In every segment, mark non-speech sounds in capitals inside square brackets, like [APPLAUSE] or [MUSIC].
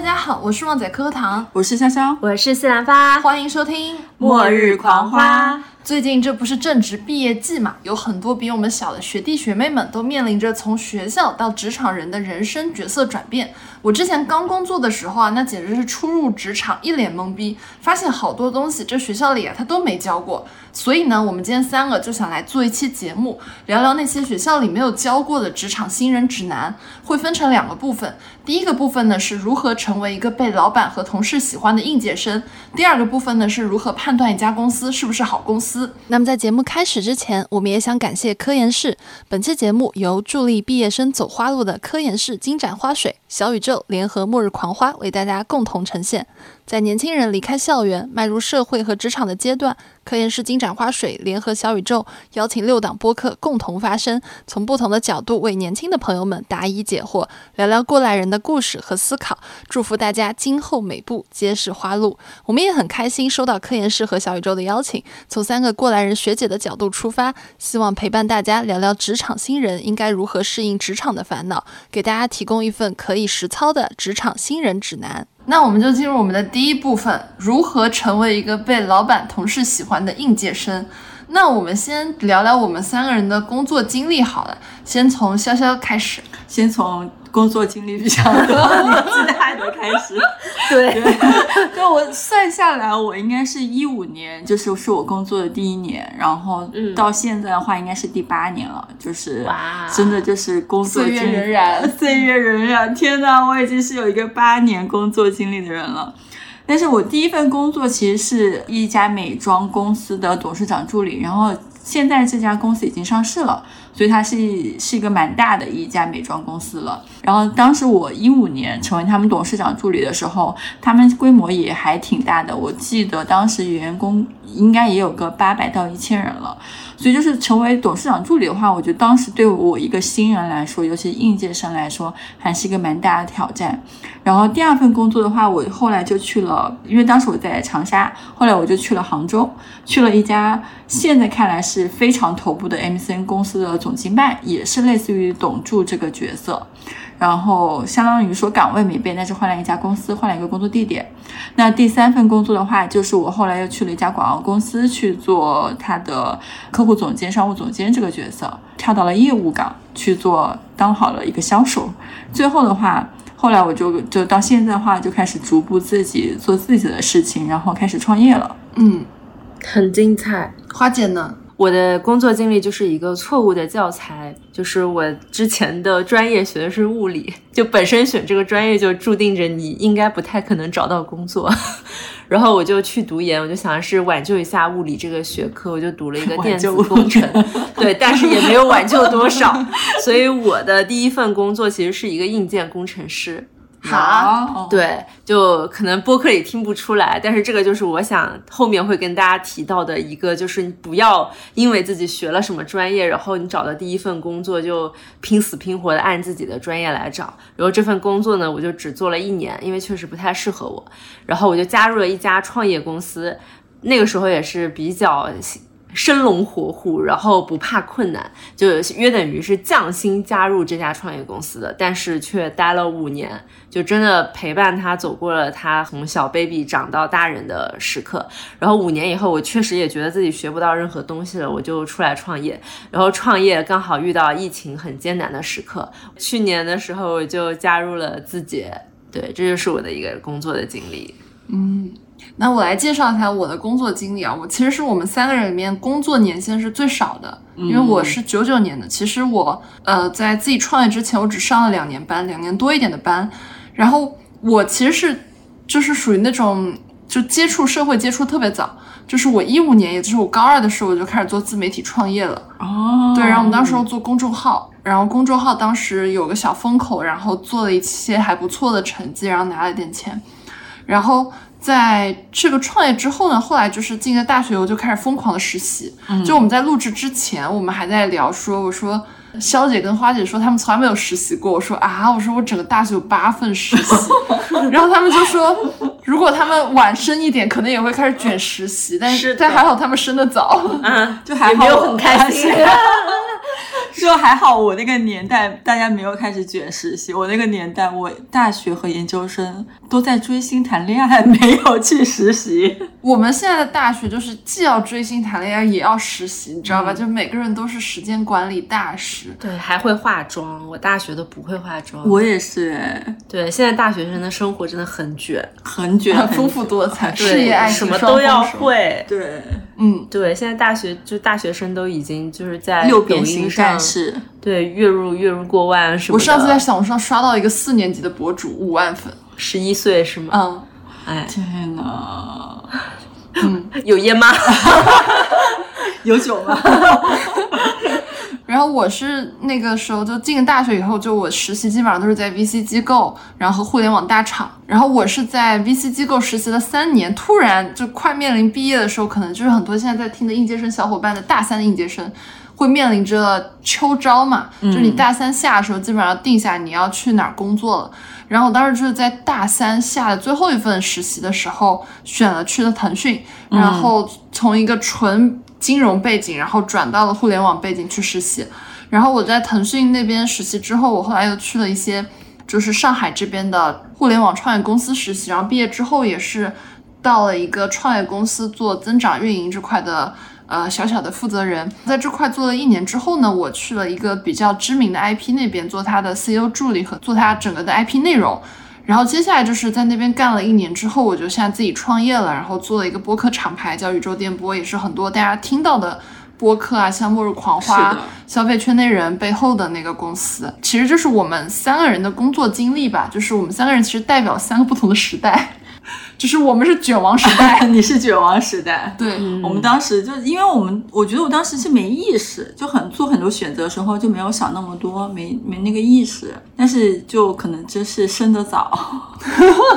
大家好，我是旺仔可可糖，我是潇潇，我是西兰花，欢迎收听《末日狂花》。最近这不是正值毕业季嘛，有很多比我们小的学弟学妹们都面临着从学校到职场人的人生角色转变。我之前刚工作的时候啊，那简直是初入职场一脸懵逼，发现好多东西这学校里啊他都没教过。所以呢，我们今天三个就想来做一期节目，聊聊那些学校里没有教过的职场新人指南，会分成两个部分。第一个部分呢是如何成为一个被老板和同事喜欢的应届生，第二个部分呢是如何判断一家公司是不是好公司。那么在节目开始之前，我们也想感谢科研室。本期节目由助力毕业生走花路的科研室金盏花水、小宇宙联合末日狂花为大家共同呈现。在年轻人离开校园、迈入社会和职场的阶段，科研室金盏花水联合小宇宙邀请六档播客共同发声，从不同的角度为年轻的朋友们答疑解惑，聊聊过来人的故事和思考。祝福大家今后每步皆是花路。我们也很开心收到科研室和小宇宙的邀请，从三个过来人学姐的角度出发，希望陪伴大家聊聊职场新人应该如何适应职场的烦恼，给大家提供一份可以实操的职场新人指南。那我们就进入我们的第一部分，如何成为一个被老板、同事喜欢的应届生。那我们先聊聊我们三个人的工作经历好了，先从潇潇开始，先从工作经历比较多、年纪大的开始。对，[LAUGHS] 就我算下来，我应该是一五年，就是是我工作的第一年，然后到现在的话，应该是第八年了。就是真的就是工作岁月荏苒，岁月荏苒。天呐，我已经是有一个八年工作经历的人了。但是我第一份工作其实是一家美妆公司的董事长助理，然后现在这家公司已经上市了，所以它是是一个蛮大的一家美妆公司了。然后当时我一五年成为他们董事长助理的时候，他们规模也还挺大的，我记得当时员工应该也有个八百到一千人了。所以就是成为董事长助理的话，我觉得当时对我一个新人来说，尤其应届生来说，还是一个蛮大的挑战。然后第二份工作的话，我后来就去了，因为当时我在长沙，后来我就去了杭州，去了一家现在看来是非常头部的 MCN 公司的总经办，也是类似于董助这个角色。然后相当于说岗位没变，但是换了一家公司，换了一个工作地点。那第三份工作的话，就是我后来又去了一家广告公司去做他的客户总监、商务总监这个角色，跳到了业务岗去做，当好了一个销售。最后的话，后来我就就到现在的话，就开始逐步自己做自己的事情，然后开始创业了。嗯，很精彩。花姐呢？我的工作经历就是一个错误的教材，就是我之前的专业学的是物理，就本身选这个专业就注定着你应该不太可能找到工作，[LAUGHS] 然后我就去读研，我就想是挽救一下物理这个学科，我就读了一个电子工程，对，但是也没有挽救多少，[LAUGHS] 所以我的第一份工作其实是一个硬件工程师。好，对，就可能播客里听不出来，但是这个就是我想后面会跟大家提到的一个，就是你不要因为自己学了什么专业，然后你找的第一份工作就拼死拼活的按自己的专业来找。然后这份工作呢，我就只做了一年，因为确实不太适合我。然后我就加入了一家创业公司，那个时候也是比较。生龙活虎，然后不怕困难，就约等于是降薪加入这家创业公司的，但是却待了五年，就真的陪伴他走过了他从小 baby 长到大人的时刻。然后五年以后，我确实也觉得自己学不到任何东西了，我就出来创业。然后创业刚好遇到疫情很艰难的时刻，去年的时候我就加入了字节，对，这就是我的一个工作的经历。嗯。那我来介绍一下我的工作经历啊，我其实是我们三个人里面工作年限是最少的，因为我是九九年的。其实我呃在自己创业之前，我只上了两年班，两年多一点的班。然后我其实是就是属于那种就接触社会接触特别早，就是我一五年，也就是我高二的时候，我就开始做自媒体创业了。哦，对，然后我们当时做公众号，然后公众号当时有个小风口，然后做了一些还不错的成绩，然后拿了点钱，然后。在这个创业之后呢，后来就是进了大学，我就开始疯狂的实习。就我们在录制之前，我们还在聊说，我说肖姐跟花姐说他们从来没有实习过。我说啊，我说我整个大学有八份实习。[LAUGHS] 然后他们就说，如果他们晚生一点，可能也会开始卷实习。但是但还好他们生的早，嗯，[LAUGHS] 就还没有很开心。[LAUGHS] [LAUGHS] 就还好，我那个年代大家没有开始卷实习。我那个年代，我大学和研究生都在追星谈恋爱，没有去实习。我们现在的大学就是既要追星谈恋爱，也要实习，你知道吧？就每个人都是时间管理大师。对，还会化妆。我大学都不会化妆。我也是，哎，对，现在大学生的生活真的很卷，很卷，很丰富多彩，事业爱情什么都要双丰收。会。对，嗯，对，现在大学就大学生都已经就是在六抖边形音上战，士。对月入月入过万什么的。我上次在小红书上刷到一个四年级的博主，五万粉。十一岁是吗？嗯，哎，天呐，有烟吗？[LAUGHS] 有酒吗？[LAUGHS] 然后我是那个时候就进了大学以后，就我实习基本上都是在 VC 机构，然后互联网大厂。然后我是在 VC 机构实习了三年，突然就快面临毕业的时候，可能就是很多现在在听的应届生小伙伴的大三的应届生。会面临着秋招嘛，就是你大三下的时候，基本上定下你要去哪儿工作了。然后我当时就是在大三下的最后一份实习的时候，选了去了腾讯，然后从一个纯金融背景，然后转到了互联网背景去实习。然后我在腾讯那边实习之后，我后来又去了一些就是上海这边的互联网创业公司实习，然后毕业之后也是到了一个创业公司做增长运营这块的。呃，小小的负责人，在这块做了一年之后呢，我去了一个比较知名的 IP 那边做他的 CEO 助理和做他整个的 IP 内容。然后接下来就是在那边干了一年之后，我就现在自己创业了，然后做了一个播客厂牌叫宇宙电波，也是很多大家听到的播客啊，像末日狂花、消费圈内人背后的那个公司。其实就是我们三个人的工作经历吧，就是我们三个人其实代表三个不同的时代，[LAUGHS] 就是我们是卷王时代，[LAUGHS] 你是卷王时代。对，我们当时就，因为我们我觉得我当时是没意识，就很做很多选择的时候就没有想那么多，没没那个意识。但是就可能真是生得早，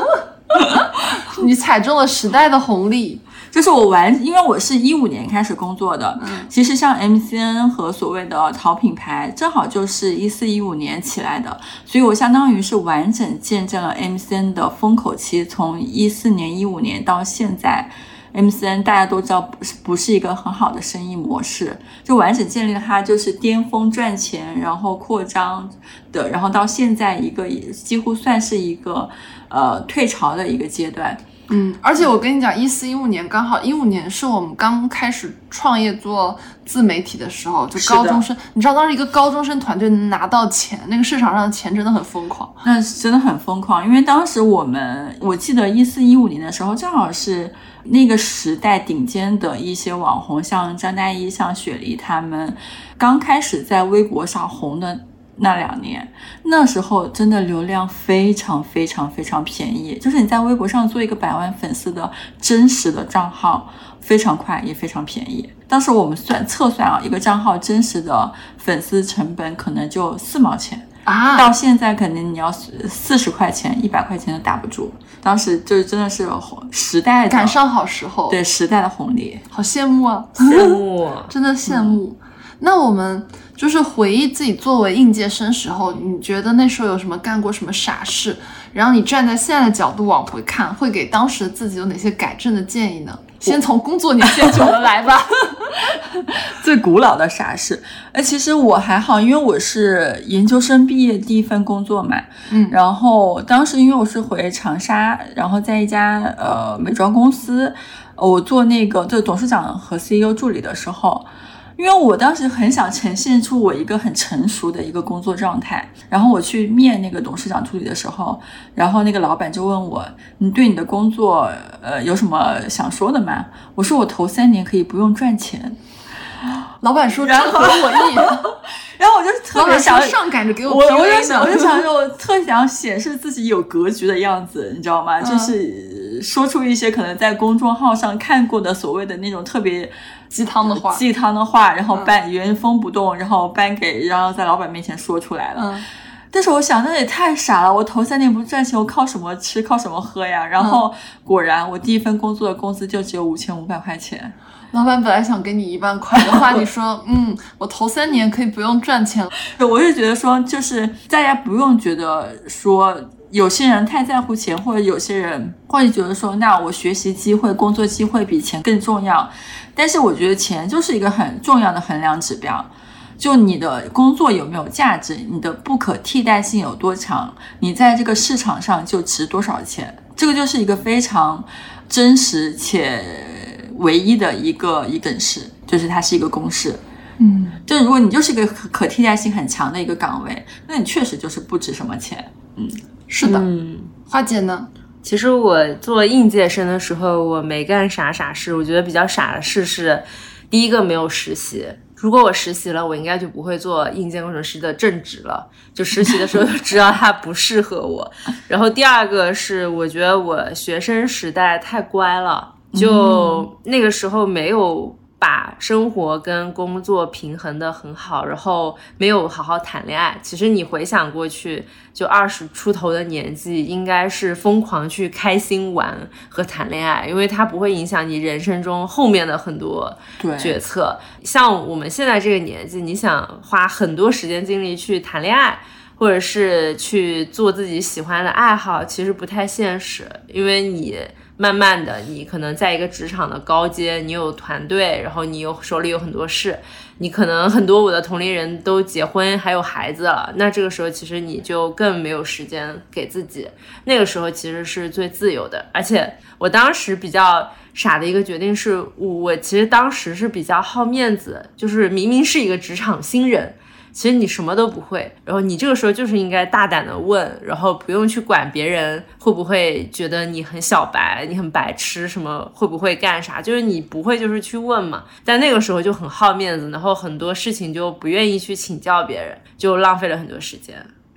[LAUGHS] 你踩中了时代的红利。就是我完，因为我是一五年开始工作的，其实像 MCN 和所谓的淘品牌，正好就是一四一五年起来的，所以我相当于是完整见证了 MCN 的风口期，从一四年、一五年到现在。MCN 大家都知道不是不是一个很好的生意模式，就完整建立了它就是巅峰赚钱，然后扩张的，然后到现在一个也几乎算是一个呃退潮的一个阶段。嗯，而且我跟你讲，一四一五年刚好一五年是我们刚开始创业做自媒体的时候，就高中生，你知道当时一个高中生团队能拿到钱，那个市场上的钱真的很疯狂。那是真的很疯狂，因为当时我们，我记得一四一五年的时候，正好是那个时代顶尖的一些网红，像张嘉译、像雪梨他们，刚开始在微博上红的那两年，那时候真的流量非常非常非常便宜，就是你在微博上做一个百万粉丝的真实的账号，非常快也非常便宜。当时我们算测算啊，一个账号真实的粉丝成本可能就四毛钱。啊，到现在肯定你要四十块钱、一百块钱都打不住。当时就是真的是时代的赶上好时候，对时代的红利。好羡慕啊，羡慕。[LAUGHS] 真的羡慕。那我们就是回忆自己作为应届生时候，你觉得那时候有什么干过什么傻事？然后你站在现在的角度往回看，会给当时的自己有哪些改正的建议呢？先从工作年限久了来吧。[LAUGHS] 最古老的傻事，哎，其实我还好，因为我是研究生毕业第一份工作嘛，嗯然后当时因为我是回长沙，然后在一家呃美妆公司，呃我做那个就董事长和 CEO 助理的时候。因为我当时很想呈现出我一个很成熟的一个工作状态，然后我去面那个董事长助理的时候，然后那个老板就问我：“你对你的工作呃有什么想说的吗？”我说：“我头三年可以不用赚钱。”老板说这然后合我意，然后我就特别想说，上赶着给我我就想，我就。想说，我特想显示自己有格局的样子，你知道吗？嗯就是说出一些可能在公众号上看过的所谓的那种特别鸡汤的话，鸡汤的话，然后搬原封不动，然后搬给，然后在老板面前说出来了。嗯，但是我想，那也太傻了！我头三年不赚钱，我靠什么吃，靠什么喝呀？然后果然，我第一份工作的工资就只有五千五百块钱。老板本来想给你一万块的话，你说，嗯，我头三年可以不用赚钱了。我是觉得说，就是大家不用觉得说有些人太在乎钱，或者有些人会觉得说，那我学习机会、工作机会比钱更重要。但是我觉得钱就是一个很重要的衡量指标。就你的工作有没有价值，你的不可替代性有多强，你在这个市场上就值多少钱。这个就是一个非常真实且唯一的一个一等式，就是它是一个公式。嗯，就如果你就是一个可可替代性很强的一个岗位，那你确实就是不值什么钱。嗯是的。嗯，花姐呢？其实我做应届生的时候，我没干啥傻事。我觉得比较傻的事是，第一个没有实习。如果我实习了，我应该就不会做硬件工程师的正职了。就实习的时候就知道它不适合我。[LAUGHS] 然后第二个是，我觉得我学生时代太乖了，就那个时候没有把生活跟工作平衡的很好，然后没有好好谈恋爱。其实你回想过去，就二十出头的年纪，应该是疯狂去开心玩和谈恋爱，因为它不会影响你人生中后面的很多决策。像我们现在这个年纪，你想花很多时间精力去谈恋爱，或者是去做自己喜欢的爱好，其实不太现实，因为你。慢慢的，你可能在一个职场的高阶，你有团队，然后你有手里有很多事，你可能很多我的同龄人都结婚还有孩子了，那这个时候其实你就更没有时间给自己，那个时候其实是最自由的。而且我当时比较傻的一个决定是，我我其实当时是比较好面子，就是明明是一个职场新人。其实你什么都不会，然后你这个时候就是应该大胆的问，然后不用去管别人会不会觉得你很小白，你很白痴，什么会不会干啥，就是你不会就是去问嘛。但那个时候就很好面子，然后很多事情就不愿意去请教别人，就浪费了很多时间。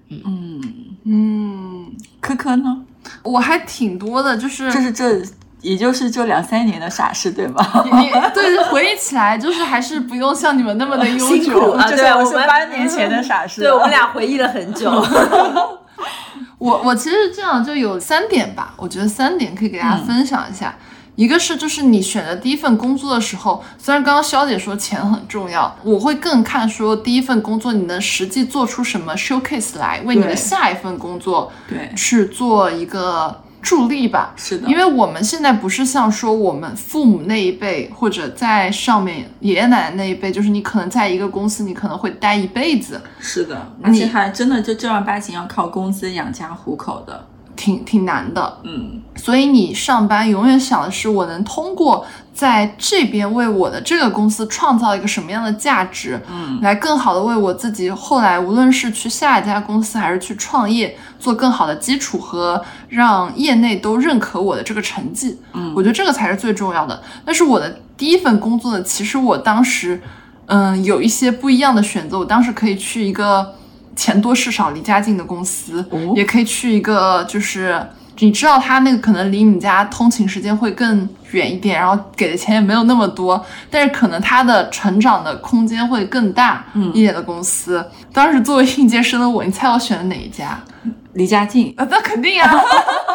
嗯嗯嗯，科科呢？我还挺多的，就是这是这也就是就两三年的傻事，对吗？你对回忆起来，就是还是不用像你们那么的 [LAUGHS] 悠辛苦久。啊这我是对我们八年前的傻事。对我们俩回忆了很久。[LAUGHS] 我我其实这样就有三点吧，我觉得三点可以给大家分享一下。一个是就是你选择第一份工作的时候，虽然刚刚肖姐说钱很重要，我会更看说第一份工作你能实际做出什么 showcase 来，为你的下一份工作对，去做一个助力吧。是的，因为我们现在不是像说我们父母那一辈，或者在上面爷爷奶奶那一辈，就是你可能在一个公司，你可能会待一辈子，是的，而且还真的就正儿八经要靠工资养家糊口的。挺挺难的。嗯，所以你上班永远想的是，我能通过在这边为我的这个公司创造一个什么样的价值，嗯，来更好的为我自己后来无论是去下一家公司还是去创业做更好的基础和让业内都认可我的这个成绩。嗯我觉得这个才是最重要的。但是我的第一份工作呢，其实我当时，嗯，有一些不一样的选择。我当时可以去一个钱多事少、离家近的公司，哦也可以去一个就是你知道他那个可能离你家通勤时间会更远一点，然后给的钱也没有那么多，但是可能他的成长的空间会更大一点的公司。当时作为应届生的我，你猜我选了哪一家？离家近，啊，[LAUGHS] 那肯定啊，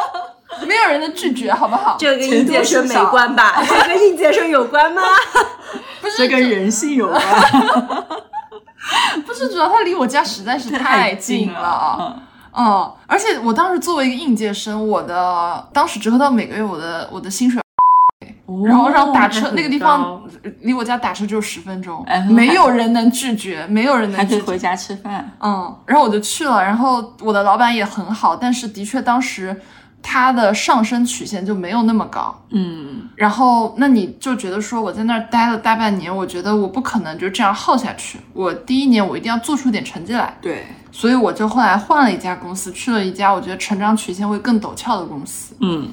[LAUGHS] 没有人能拒绝，好不好？[LAUGHS] 这跟应届生没关吧？这跟应届生有关吗？不是这跟人性有关。不是，主要他离我家实在是太近了啊。嗯嗯，而且我当时作为一个应届生，我的当时折合到每个月我的我的薪水，然后让打车那个地方离我家打车只有十分钟哎，没有人能拒绝，没有人能拒绝。还可以回家吃饭。嗯，然后我就去了，然后我的老板也很好，但是的确当时他的上升曲线就没有那么高。嗯，然后，那你就觉得说我在那儿待了大半年，我觉得我不可能就这样耗下去。我第一年我一定要做出点成绩来，对，所以我就后来换了一家公司，去了一家我觉得成长曲线会更陡峭的公司。嗯，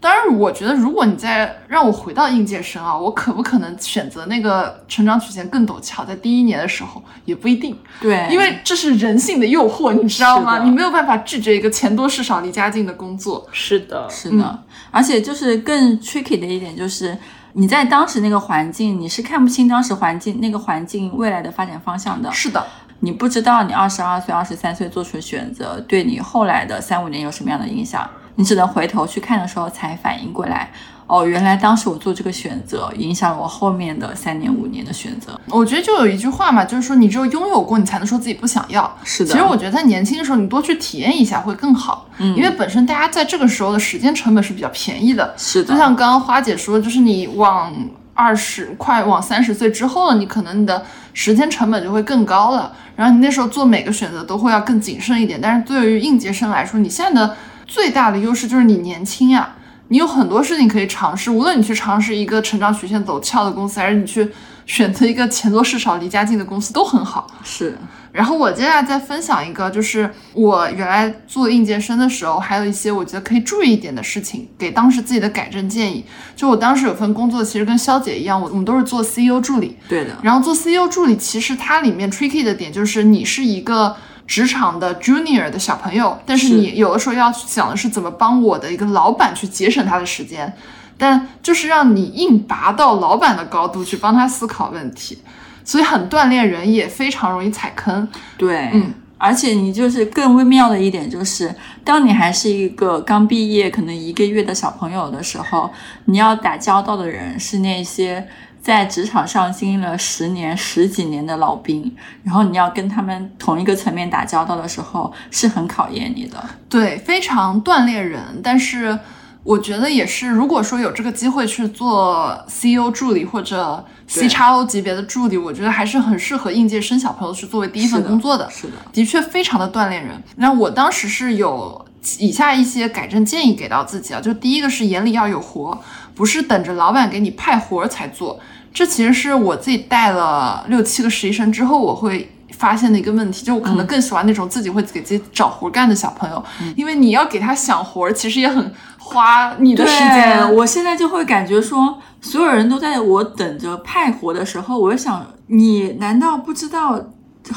当然，我觉得如果你再让我回到应届生啊，我可不可能选择那个成长曲线更陡峭，在第一年的时候也不一定，对，因为这是人性的诱惑，你知道吗？你没有办法拒绝一个钱多事少、离家近的工作。是的，是的，而且就是更 tricky 的一点就是。你在当时那个环境，你是看不清当时环境那个环境未来的发展方向的。是的，你不知道你二十二岁、二十三岁做出的选择对你后来的三五年有什么样的影响，你只能回头去看的时候才反应过来。哦，原来当时我做这个选择影响了我后面的三年、五年的选择。我觉得就有一句话嘛，就是说你只有拥有过，你才能说自己不想要。是的其实我觉得在年轻的时候，你多去体验一下会更好。嗯，因为本身大家在这个时候的时间成本是比较便宜的。是的，就像刚刚花姐说，就是你往二十快往三十岁之后了，你可能你的时间成本就会更高了，然后你那时候做每个选择都会要更谨慎一点。但是对于应届生来说，你现在的最大的优势就是你年轻呀，你有很多事情可以尝试，无论你去尝试一个成长曲线陡峭的公司，还是你去选择一个钱多事少、离家近的公司，都很好。是，然后我接下来再分享一个，就是我原来做应届生的时候，还有一些我觉得可以注意一点的事情，给当时自己的改正建议。就我当时有份工作，其实跟肖姐一样，我我们都是做 CEO 助理。对的，然后做 CEO 助理，其实它里面 tricky 的点就是你是一个职场的 junior 的小朋友，但是是你有的时候要想的是怎么帮我的一个老板去节省他的时间，但就是让你硬拔到老板的高度去帮他思考问题，所以很锻炼人，也非常容易踩坑。对，嗯。而且你就是更微妙的一点就是，当你还是一个刚毕业可能一个月的小朋友的时候，你要打交道的人是那些在职场上经历了十年、十几年的老兵，然后你要跟他们同一个层面打交道的时候，是很考验你的。对，非常锻炼人，但是我觉得也是，如果说有这个机会去做 CEO 助理或者 C 对 x O 级别的助理，我觉得还是很适合应届生小朋友去作为第一份工作的。是的，的确非常的锻炼人。那我当时是有以下一些改正建议给到自己啊，就第一个是眼里要有活，不是等着老板给你派活儿才做。这其实是我自己带了六七个实习生之后，我会发现的一个问题，就我可能更喜欢那种自己会给自己找活干的小朋友，因为你要给他想活儿，其实也很花你的时间。对，我现在就会感觉说，所有人都在我等着派活的时候，我就想，你难道不知道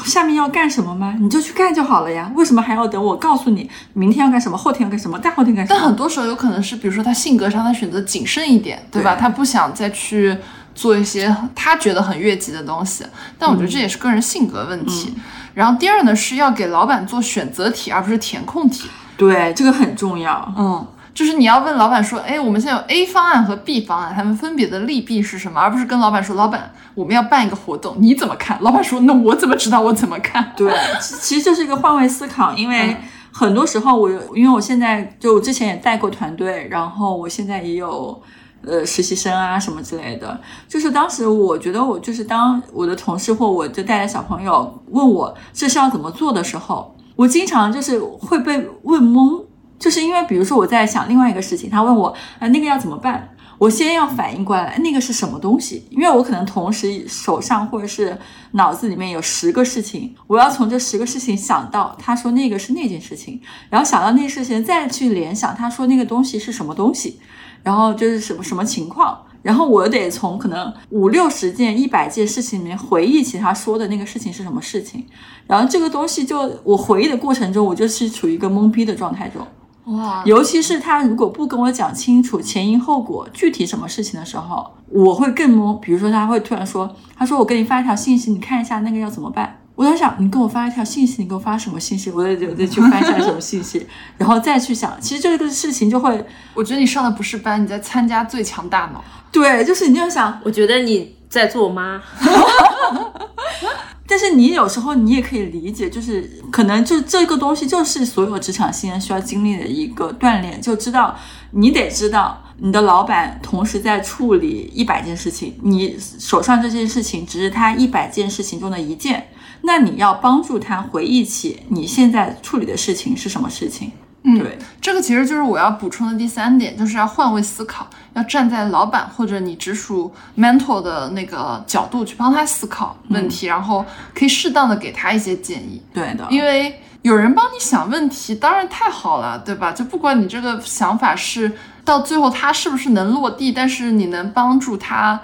下面要干什么吗？你就去干就好了呀，为什么还要等我告诉你明天要干什么，后天要干什么，大后天干什么？但很多时候有可能是，比如说他性格上他选择谨慎一点，对吧？对他不想再去做一些他觉得很越级的东西。但我觉得这也是个人性格问题。然后第二呢，是要给老板做选择题，而不是填空题。对，这个很重要。嗯，就是你要问老板说，哎，我们现在有 A 方案和 B 方案，他们分别的利弊是什么，而不是跟老板说，老板，我们要办一个活动，你怎么看？老板说，那我怎么知道我怎么看？对，其其实这是一个换位思考，因为嗯很多时候我有，因为我现在就之前也带过团队，然后我现在也有呃实习生啊什么之类的。就是当时我觉得我就是当我的同事或我就带着小朋友问我这是要怎么做的时候，我经常就是会被问懵，就是因为比如说我在想另外一个事情，他问我啊、那个要怎么办。我先要反应过来，那个是什么东西？因为我可能同时手上或者是脑子里面有十个事情，我要从这十个事情想到他说那个是那件事情，然后想到那事情，再去联想他说那个东西是什么东西，然后就是什么什么情况，然后我得从可能五六十件、一百件事情里面回忆起他说的那个事情是什么事情，然后这个东西就我回忆的过程中，我就是处于一个懵逼的状态中。哇，尤其是他如果不跟我讲清楚前因后果、具体什么事情的时候，我会更懵。比如说，他会突然说：“他说我给你发一条信息，你看一下那个要怎么办。”我在想，你给我发一条信息，你给我发什么信息？我得我得去翻一下什么信息，[LAUGHS] 然后再去想。其实这个事情就会，我觉得你上的不是班，你在参加最强大脑。对，就是你就想，我觉得你在做妈，但是你有时候你也可以理解，就是可能就这个东西就是所有职场新人需要经历的一个锻炼，就知道你得知道你的老板同时在处理一百件事情，你手上这件事情只是他一百件事情中的一件，那你要帮助他回忆起你现在处理的事情是什么事情。嗯对，这个其实就是我要补充的第三点，就是要换位思考，要站在老板或者你直属 mentor 的那个角度去帮他思考问题，然后可以适当的给他一些建议。对的，因为有人帮你想问题，当然太好了，对吧？就不管你这个想法是到最后他是不是能落地，但是你能帮助他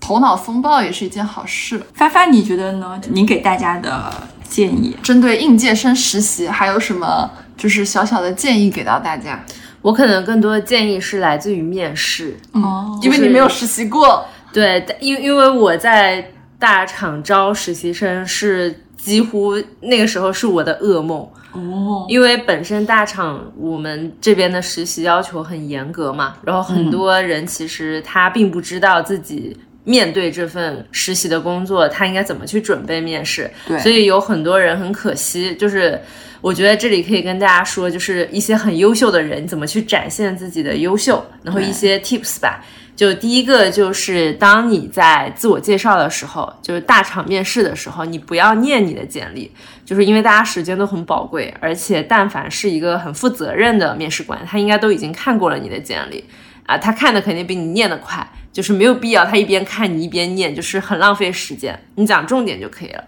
头脑风暴也是一件好事。发发你觉得呢？你给大家的建议？针对应届生实习，还有什么就是小小的建议给到大家？我可能更多的建议是来自于面试，哦因为你没有实习过，对，因因为我在大厂招实习生是几乎那个时候是我的噩梦，哦，因为本身大厂我们这边的实习要求很严格嘛，然后很多人其实他并不知道自己。面对这份实习的工作，他应该怎么去准备面试？对所以有很多人很可惜，就是我觉得这里可以跟大家说，就是一些很优秀的人怎么去展现自己的优秀，然后一些 tips 吧。就第一个就是当你在自我介绍的时候，就是大厂面试的时候，你不要念你的简历，就是因为大家时间都很宝贵，而且但凡是一个很负责任的面试官，他应该都已经看过了你的简历啊，他看的肯定比你念的快，就是没有必要他一边看你一边念，就是很浪费时间，你讲重点就可以了。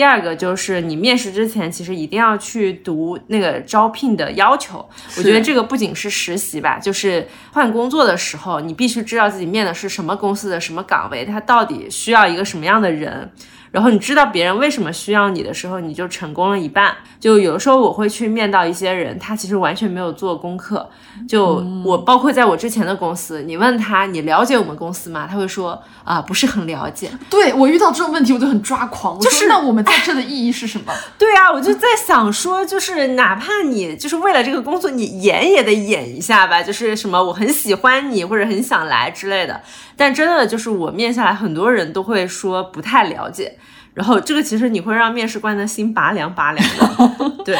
第二个就是你面试之前，其实一定要去读那个招聘的要求。我觉得这个不仅是实习吧，就是换工作的时候，你必须知道自己面的是什么公司的什么岗位，它到底需要一个什么样的人。然后你知道别人为什么需要你的时候，你就成功了一半。就有的时候我会去面到一些人，他其实完全没有做功课。就我包括在我之前的公司，你问他你了解我们公司吗？他会说啊不是很了解。对我遇到这种问题我就很抓狂，就是那我们在这的意义是什么？[LAUGHS] 对啊，我就在想说，就是哪怕你就是为了这个工作，你演也得演一下吧，就是什么我很喜欢你或者很想来之类的。但真的就是我面下来，很多人都会说不太了解，然后这个其实你会让面试官的心拔凉拔凉的。[LAUGHS] 对，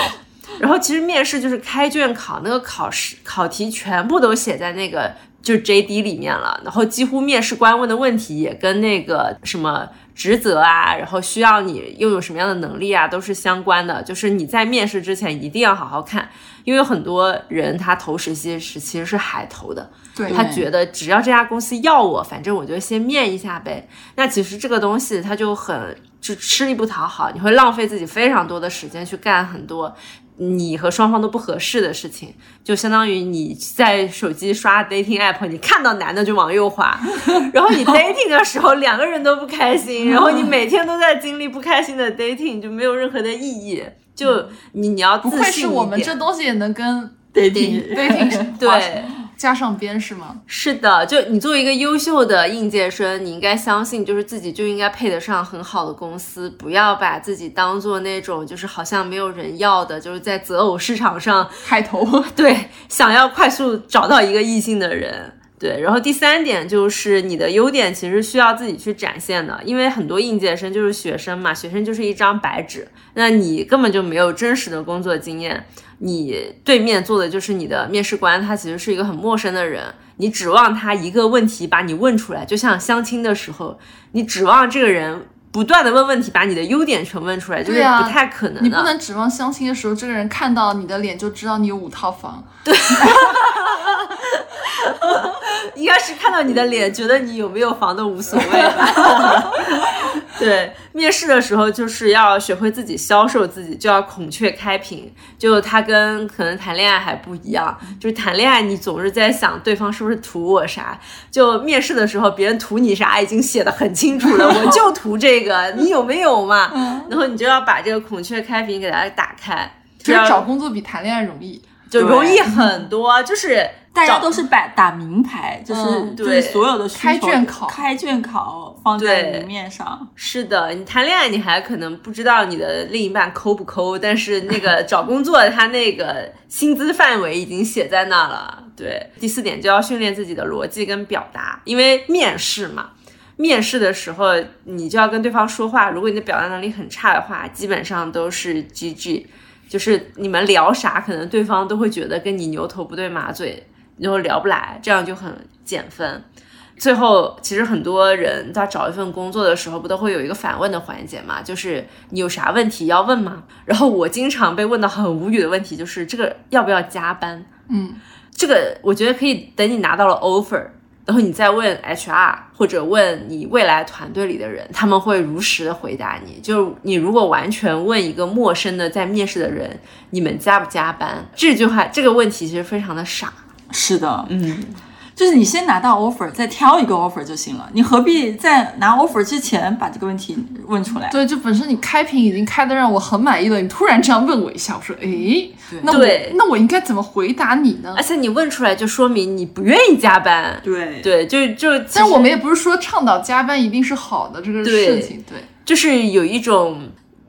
然后其实面试就是开卷考，那个考试考题全部都写在那个就是 J D 里面了，然后几乎面试官问的问题也跟那个什么职责啊，然后需要你拥有什么样的能力啊，都是相关的。就是你在面试之前一定要好好看，因为很多人他投实习时其实是海投的。对他觉得只要这家公司要我，反正我就先面一下呗。那其实这个东西他就很就吃力不讨好，你会浪费自己非常多的时间去干很多你和双方都不合适的事情，就相当于你在手机刷 dating app，你看到男的就往右滑，[LAUGHS] 然后你 dating 的时候两个人都不开心，[LAUGHS] 然后你每天都在经历不开心的 dating，就没有任何的意义。就你你要不自信一愧是我们这。东西也能跟 dating [LAUGHS] dating 对，加上边是吗？是的，就你作为一个优秀的应届生，你应该相信，就是自己就应该配得上很好的公司，不要把自己当做那种就是好像没有人要的，就是在择偶市场上海投 [LAUGHS] 对想要快速找到一个异性的人。对，然后第三点就是你的优点其实需要自己去展现的，因为很多应届生就是学生嘛，学生就是一张白纸，那你根本就没有真实的工作经验，你对面坐的就是你的面试官，他其实是一个很陌生的人，你指望他一个问题把你问出来，就像相亲的时候，你指望这个人不断的问问题，把你的优点全问出来，就是不太可能的。你不能指望相亲的时候，这个人看到你的脸就知道你有五套房。应该是看到你的脸，觉得你有没有房都无所谓吧。[LAUGHS] 对，面试的时候就是要学会自己销售自己，就要孔雀开屏。就它跟可能谈恋爱还不一样，就是谈恋爱你总是在想对方是不是图我啥，就面试的时候别人图你啥已经写的很清楚了，我就图这个，[LAUGHS] 你有没有嘛？然后你就要把这个孔雀开屏给它打开，其实要找工作比谈恋爱容易。就容易很多，就是大家都是摆打名牌，就是、嗯就是对所有的需求开卷考开卷考放在明面上。是的，你谈恋爱你还可能不知道你的另一半抠不抠，但是那个找工作，他那个薪资范围已经写在那了。对，第四点就要训练自己的逻辑跟表达，因为面试嘛，面试的时候你就要跟对方说话，如果你的表达能力很差的话，基本上都是 GG，就是你们聊啥，可能对方都会觉得跟你牛头不对马嘴，然后聊不来，这样就很减分。最后，其实很多人在找一份工作的时候，不都会有一个反问的环节嘛？就是你有啥问题要问吗？然后我经常被问到很无语的问题，就是这个要不要加班？嗯，这个我觉得可以等你拿到了 offer，然后你再问 HR 或者问你未来团队里的人，他们会如实的回答你。就你如果完全问一个陌生的在面试的人，你们加不加班？这句话这个问题其实非常的傻。是的，嗯，就是你先拿到 offer，再挑一个 offer 就行了。你何必在拿 offer 之前把这个问题问出来？对，就本身你开屏已经开的让我很满意了，你突然这样问我一下，我说，诶，那我那我应该怎么回答你呢而？且你问出来就说明你不愿意加班。对对，就就，但我们也不是说倡导加班一定是好的这个事情，对，就是有一种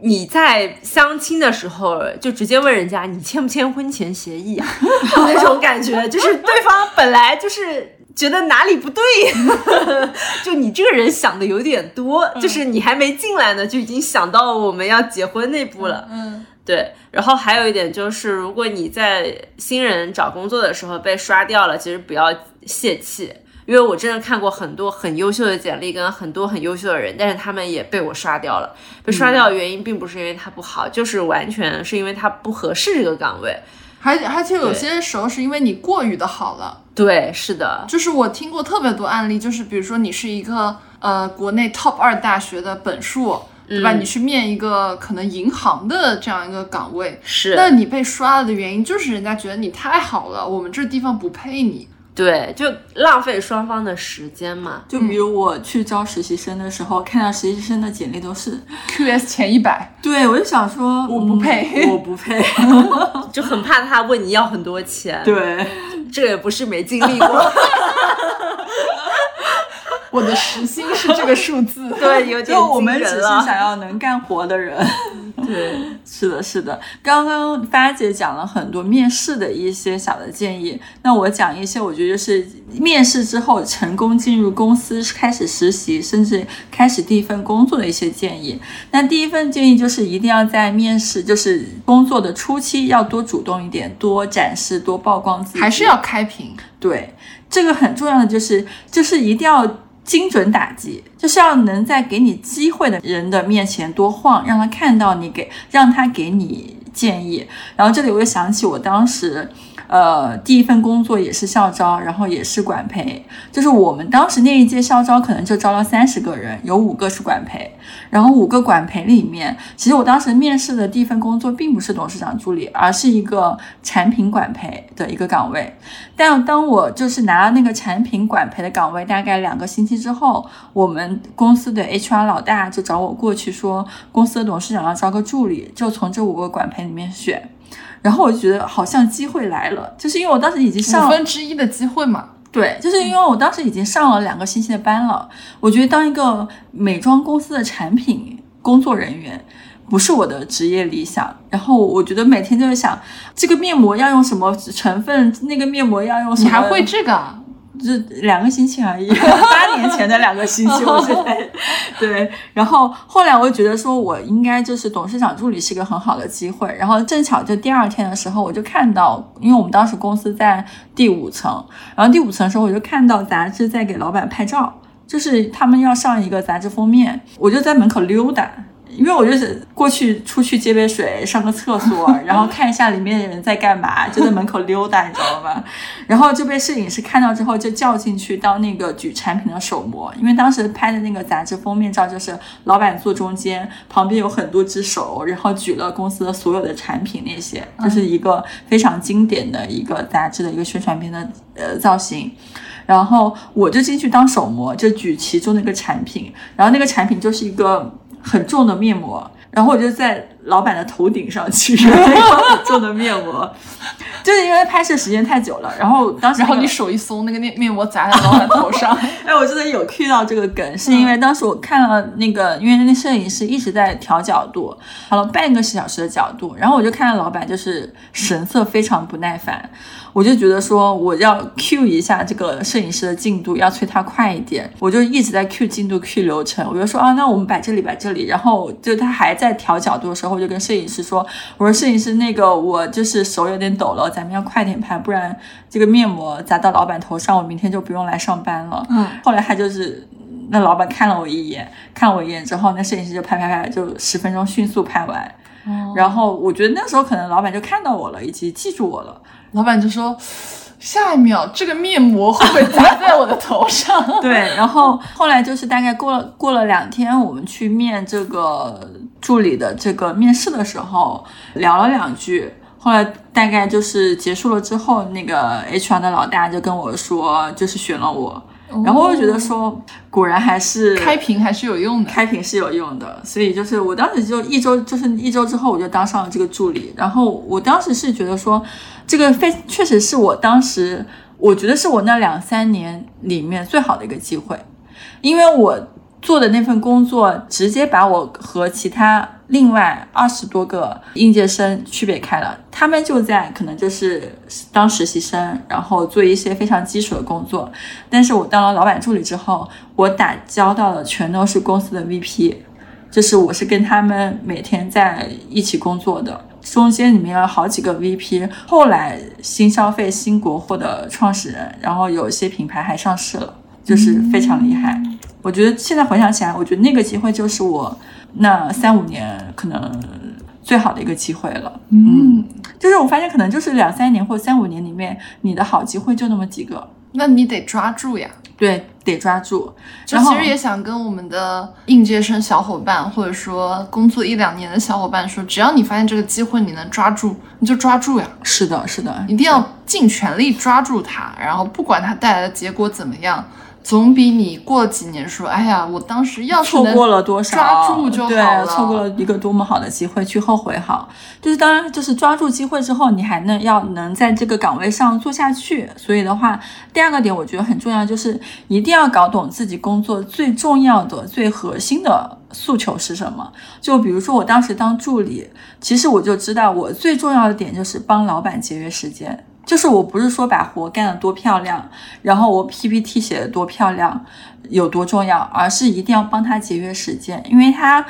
你在相亲的时候就直接问人家你签不签婚前协议啊 [LAUGHS] 那种感觉，就是对方本来就是。觉得哪里不对，[LAUGHS] 就你这个人想的有点多，就是你还没进来呢，就已经想到我们要结婚那步了。嗯，对，然后还有一点就是，如果你在新人找工作的时候被刷掉了，其实不要泄气。因为我真的看过很多很优秀的简历跟很多很优秀的人，但是他们也被我刷掉了。被刷掉的原因并不是因为他不好，就是完全是因为他不合适这个岗位。而且而且有些时候是因为你过于的好了。对，是的，就是我听过特别多案例，就是比如说你是一个呃国内 top 二大学的本硕，对吧？你去面一个可能银行的这样一个岗位，是。那你被刷了的原因就是人家觉得你太好了，我们这地方不配你。对，就浪费双方的时间嘛。就比如我去招实习生的时候，看到实习生的简历都是 QS 前一百，对我就想说我不配，我不配，[LAUGHS] 就很怕他问你要很多钱。对，这也不是没经历过。[LAUGHS] 我的时薪是这个数字，对，有 [LAUGHS] 点就我们只是想要能干活的人。[LAUGHS] 对，是的，是的。刚刚发姐讲了很多面试的一些小的建议，那我讲一些我觉得就是面试之后成功进入公司开始实习，甚至开始第一份工作的一些建议。那第一份建议就是一定要在面试，就是工作的初期要多主动一点，多展示，多曝光自己，还是要开屏。对，这个很重要的就是，就是一定要。精准打击，就是要能在给你机会的人的面前多晃，让他看到你给，让他给你建议。然后这里我又想起我当时。呃，第一份工作也是校招，然后也是管培，就是我们当时那一届校招可能就招了三十个人，有五个是管培，然后五个管培里面，其实我当时面试的第一份工作并不是董事长助理，而是一个产品管培的一个岗位。但当我就是拿了那个产品管培的岗位，大概两个星期之后，我们公司的 HR 老大就找我过去说，公司的董事长要招个助理，就从这五个管培里面选。然后我就觉得好像机会来了，就是因为我当时已经上五分之一的机会嘛。对，就是因为我当时已经上了两个星期的班了。我觉得当一个美妆公司的产品工作人员不是我的职业理想。然后我觉得每天就是想，这个面膜要用什么成分，那个面膜要用什么。你还会这个？就两个星期而已，[LAUGHS] 八年前的两个星期，我现在对。然后后来我就觉得说，我应该就是董事长助理是个很好的机会。然后正巧就第二天的时候，我就看到，因为我们当时公司在第五层，然后第五层的时候，我就看到杂志在给老板拍照，就是他们要上一个杂志封面，我就在门口溜达。因为我就是过去出去接杯水，上个厕所，[LAUGHS] 然后看一下里面的人在干嘛，就在门口溜达，你知道吗？[LAUGHS] 然后就被摄影师看到之后，就叫进去当那个举产品的手模。因为当时拍的那个杂志封面照，就是老板坐中间，旁边有很多只手，然后举了公司的所有的产品，那些就是一个非常经典的一个杂志的一个宣传片的呃造型。然后我就进去当手模，就举其中的一个产品，然后那个产品就是一个。很重的面膜，然后我就在老板的头顶上取那个很重的面膜，[LAUGHS] 就是因为拍摄时间太久了，然后当时然后你手一松，那个面面膜砸在老板头上。[LAUGHS] 哎，我真的有 cue 到这个梗，是因为当时我看了那个，因为那摄影师一直在调角度，调了半个小时的角度，然后我就看到老板就是神色非常不耐烦。我就觉得说我要 Q 一下这个摄影师的进度，要催他快一点。我就一直在 Q 进度、Q 流程。我就说啊，那我们摆这里，摆这里。然后就他还在调角度的时候，我就跟摄影师说：“我说摄影师，那个我就是手有点抖了，咱们要快点拍，不然这个面膜砸到老板头上，我明天就不用来上班了。”嗯。后来他就是那老板看了我一眼，看我一眼之后，那摄影师就拍拍拍，就十分钟迅速拍完。哦。然后我觉得那时候可能老板就看到我了，以及记住我了。老板就说：“下一秒这个面膜会不会砸在我的头上？” [LAUGHS] 对，然后后来就是大概过了过了两天，我们去面这个助理的这个面试的时候，聊了两句。后来大概就是结束了之后，那个 HR 的老大就跟我说，就是选了我。然后我就觉得说，果然还是开屏还是有用的，开屏是有用的。所以就是我当时就一周，就是一周之后我就当上了这个助理。然后我当时是觉得说。这个非确实是我当时，我觉得是我那两三年里面最好的一个机会，因为我做的那份工作直接把我和其他另外二十多个应届生区别开了。他们就在可能就是当实习生，然后做一些非常基础的工作，但是我当了老板助理之后，我打交道的全都是公司的 VP，就是我是跟他们每天在一起工作的。中间里面有好几个 VP，后来新消费、新国货的创始人，然后有些品牌还上市了，就是非常厉害。我觉得现在回想起来，我觉得那个机会就是我那三五年可能最好的一个机会了。嗯，就是我发现可能就是两三年或三五年里面，你的好机会就那么几个。那你得抓住呀。对，得抓住。就其实也想跟我们的应届生小伙伴，或者说工作一两年的小伙伴说，只要你发现这个机会你能抓住，你就抓住呀。是的，是的，一定要尽全力抓住它，然后不管它带来的结果怎么样。总比你过几年说，哎呀，我当时要是错过了多少，抓住就好了。对，错过了一个多么好的机会，去后悔好。就是当然，就是抓住机会之后，你还能要能在这个岗位上做下去。所以的话，第二个点我觉得很重要，就是一定要搞懂自己工作最重要的、最核心的诉求是什么。就比如说我当时当助理，其实我就知道我最重要的点就是帮老板节约时间。就是我不是说把活干得多漂亮，然后我 PPT 写的多漂亮，有多重要，而是一定要帮他节约时间，因为他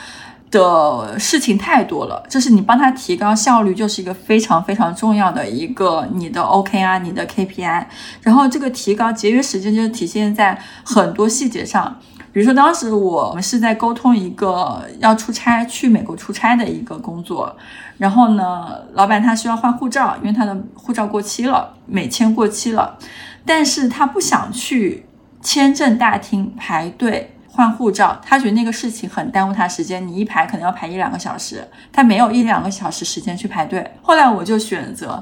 的事情太多了。就是你帮他提高效率，就是一个非常非常重要的一个你的 OKR、你的 KPI。然后这个提高节约时间，就体现在很多细节上。比如说，当时我们是在沟通一个要出差去美国出差的一个工作，然后呢，老板他需要换护照，因为他的护照过期了，美签过期了，但是他不想去签证大厅排队换护照，他觉得那个事情很耽误他时间，你一排可能要排一两个小时，他没有一两个小时时间去排队。后来我就选择。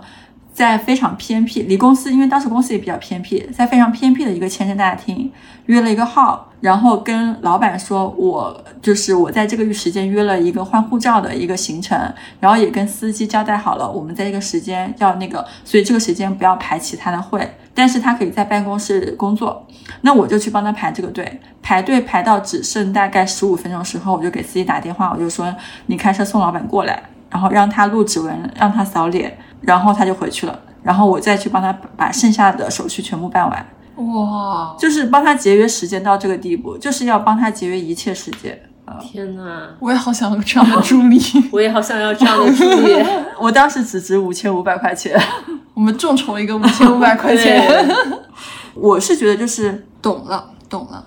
在非常偏僻，离公司，因为当时公司也比较偏僻，在非常偏僻的一个签证大厅约了一个号，然后跟老板说，我就是我在这个时间约了一个换护照的一个行程，然后也跟司机交代好了，我们在这个时间要那个，所以这个时间不要排其他的会，但是他可以在办公室工作，那我就去帮他排这个队，排队排到只剩大概十五分钟时候，我就给司机打电话，我就说你开车送老板过来，然后让他录指纹，让他扫脸。然后他就回去了，然后我再去帮他把剩下的手续全部办完。哇，就是帮他节约时间到这个地步，就是要帮他节约一切时间。天哪，[LAUGHS] 我也好想要这样的助理，我也好想要这样的助理。我当时只值五千五百块钱，[LAUGHS] 我们众筹一个五千五百块钱。[LAUGHS] 我是觉得就是懂了，懂了。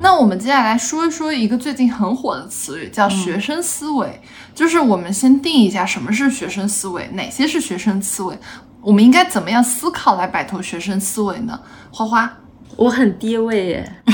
哎，那我们接下来说一说一个最近很火的词语，叫学生思维。就是我们先定一下什么是学生思维，哪些是学生思维，我们应该怎么样思考来摆脱学生思维呢？花花，我很低位耶，[LAUGHS]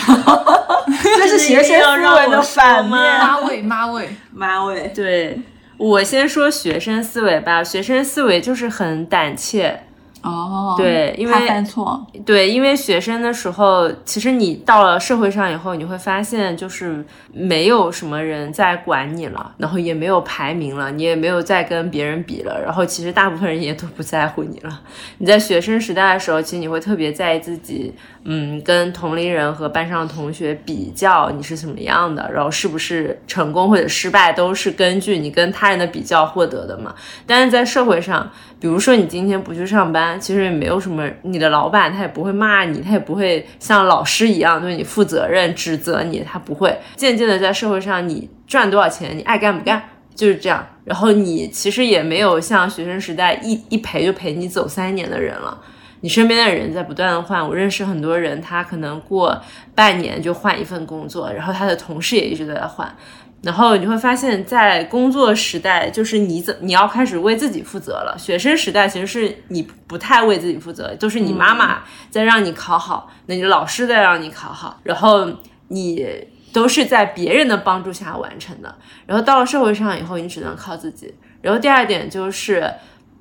这是学生思维的反面，妈位妈位妈位。对我先说学生思维吧，学生思维就是很胆怯。哦，对，因为犯错，对，因为学生的时候，其实你到了社会上以后，你会发现就是没有什么人在管你了，然后也没有排名了，你也没有再跟别人比了，然后其实大部分人也都不在乎你了。你在学生时代的时候，其实你会特别在意自己。嗯，跟同龄人和班上的同学比较，你是怎么样的？然后是不是成功或者失败，都是根据你跟他人的比较获得的嘛？但是在社会上，比如说你今天不去上班，其实也没有什么，你的老板他也不会骂你，他也不会像老师一样对你负责任、指责你，他不会。渐渐的在社会上，你赚多少钱，你爱干不干，就是这样。然后你其实也没有像学生时代一一陪就陪你走三年的人了。你身边的人在不断的换，我认识很多人，他可能过半年就换一份工作，然后他的同事也一直都在换，然后你会发现在工作时代，就是你怎你要开始为自己负责了。学生时代其实是你不太为自己负责，都是你妈妈在让你考好，那你的老师在让你考好，然后你都是在别人的帮助下完成的。然后到了社会上以后，你只能靠自己。然后第二点就是，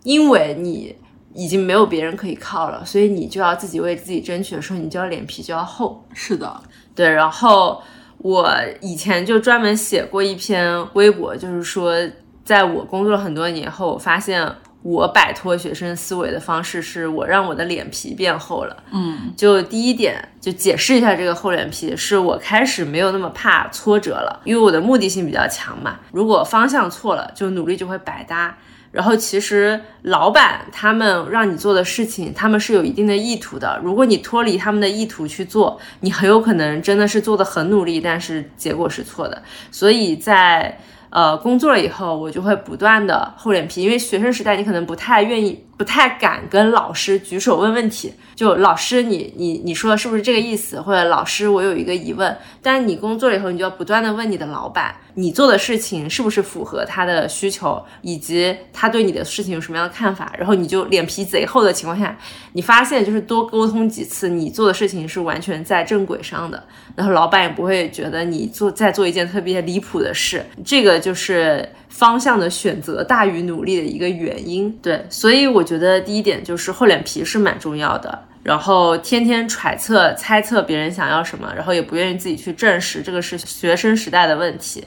因为你。已经没有别人可以靠了，所以你就要自己为自己争取的时候，你就要脸皮就要厚。是的，对。然后我以前就专门写过一篇微博，就是说，在我工作了很多年后，我发现我摆脱学生思维的方式是我让我的脸皮变厚了。嗯，就第一点，就解释一下这个厚脸皮，是我开始没有那么怕挫折了，因为我的目的性比较强嘛。如果方向错了，就努力就会白搭。然后其实老板他们让你做的事情，他们是有一定的意图的。如果你脱离他们的意图去做，你很有可能真的是做的很努力，但是结果是错的。所以在呃，工作了以后，我就会不断的厚脸皮，因为学生时代你可能不太愿意、不太敢跟老师举手问问题，就老师你你你说的是不是这个意思，或者老师我有一个疑问。但你工作了以后，你就要不断的问你的老板，你做的事情是不是符合他的需求，以及他对你的事情有什么样的看法。然后你就脸皮贼厚的情况下，你发现就是多沟通几次，你做的事情是完全在正轨上的，然后老板也不会觉得你做在做一件特别离谱的事。这个。就是方向的选择大于努力的一个原因，对，所以我觉得第一点就是厚脸皮是蛮重要的，然后天天揣测、猜测别人想要什么，然后也不愿意自己去证实，这个是学生时代的问题。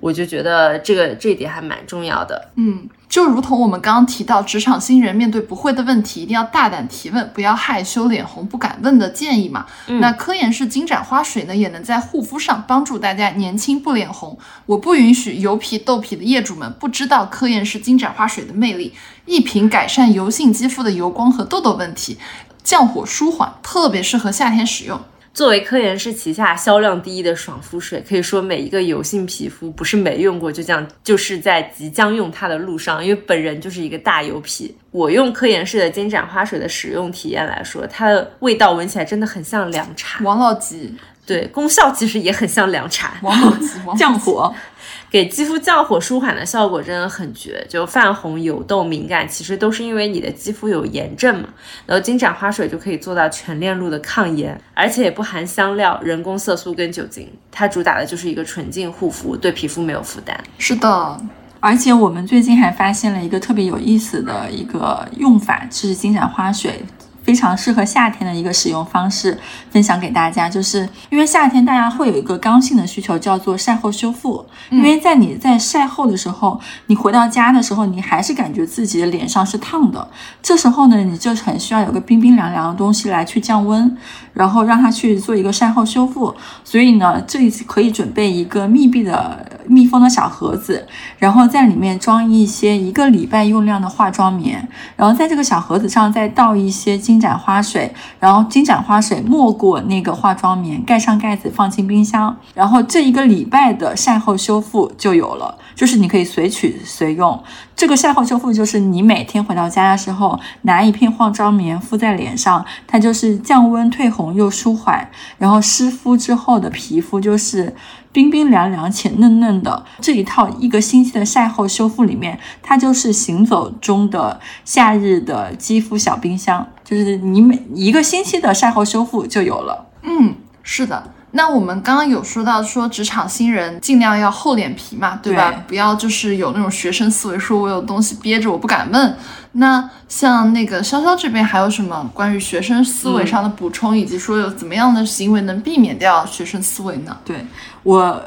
我就觉得这个这一点还蛮重要的，嗯，就如同我们刚刚提到，职场新人面对不会的问题，一定要大胆提问，不要害羞脸红不敢问的建议嘛。那科研式金盏花水呢，也能在护肤上帮助大家年轻不脸红。我不允许油皮痘皮的业主们不知道科研式金盏花水的魅力，一瓶改善油性肌肤的油光和痘痘问题，降火舒缓，特别适合夏天使用。作为科颜氏旗下销量第一的爽肤水，可以说每一个油性皮肤不是没用过，就这样就是在即将用它的路上。因为本人就是一个大油皮，我用科颜氏的金盏花水的使用体验来说，它的味道闻起来真的很像凉茶。王老吉，对，功效其实也很像凉茶。王老吉，降火。给肌肤降火舒缓的效果真的很绝，就泛红、油痘、敏感，其实都是因为你的肌肤有炎症嘛。然后金盏花水就可以做到全链路的抗炎，而且也不含香料、人工色素跟酒精，它主打的就是一个纯净护肤，对皮肤没有负担。是的，而且我们最近还发现了一个特别有意思的一个用法，就是金盏花水。非常适合夏天的一个使用方式，分享给大家，就是因为夏天大家会有一个刚性的需求，叫做晒后修复。因为在你在晒后的时候，你回到家的时候，你还是感觉自己的脸上是烫的，这时候呢，你就很需要有个冰冰凉凉的东西来去降温，然后让它去做一个晒后修复。所以呢，这里可以准备一个密闭的密封的小盒子，然后在里面装一些一个礼拜用量的化妆棉，然后在这个小盒子上再倒一些金。金盏花水，然后金盏花水没过那个化妆棉，盖上盖子放进冰箱，然后这一个礼拜的晒后修复就有了，就是你可以随取随用。这个晒后修复就是你每天回到家的时候，拿一片化妆棉敷在脸上，它就是降温退红又舒缓，然后湿敷之后的皮肤就是。冰冰凉凉且嫩嫩的这一套一个星期的晒后修复里面，它就是行走中的夏日的肌肤小冰箱，就是你每一个星期的晒后修复就有了。嗯，是的。那我们刚刚有说到说职场新人尽量要厚脸皮嘛，对吧？不要就是有那种学生思维，说我有东西憋着我不敢问。那像那个潇潇这边还有什么关于学生思维上的补充，以及说有怎么样的行为能避免掉学生思维呢？对我。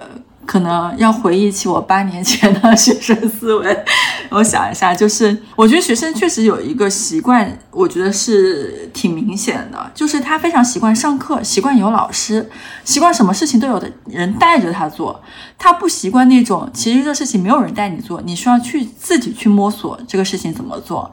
可能要回忆起我八年前的学生思维，[LAUGHS] 我想一下，就是我觉得学生确实有一个习惯，我觉得是挺明显的，就是他非常习惯上课，习惯有老师，习惯什么事情都有的人带着他做，他不习惯那种其实这事情没有人带你做，你需要去自己去摸索这个事情怎么做。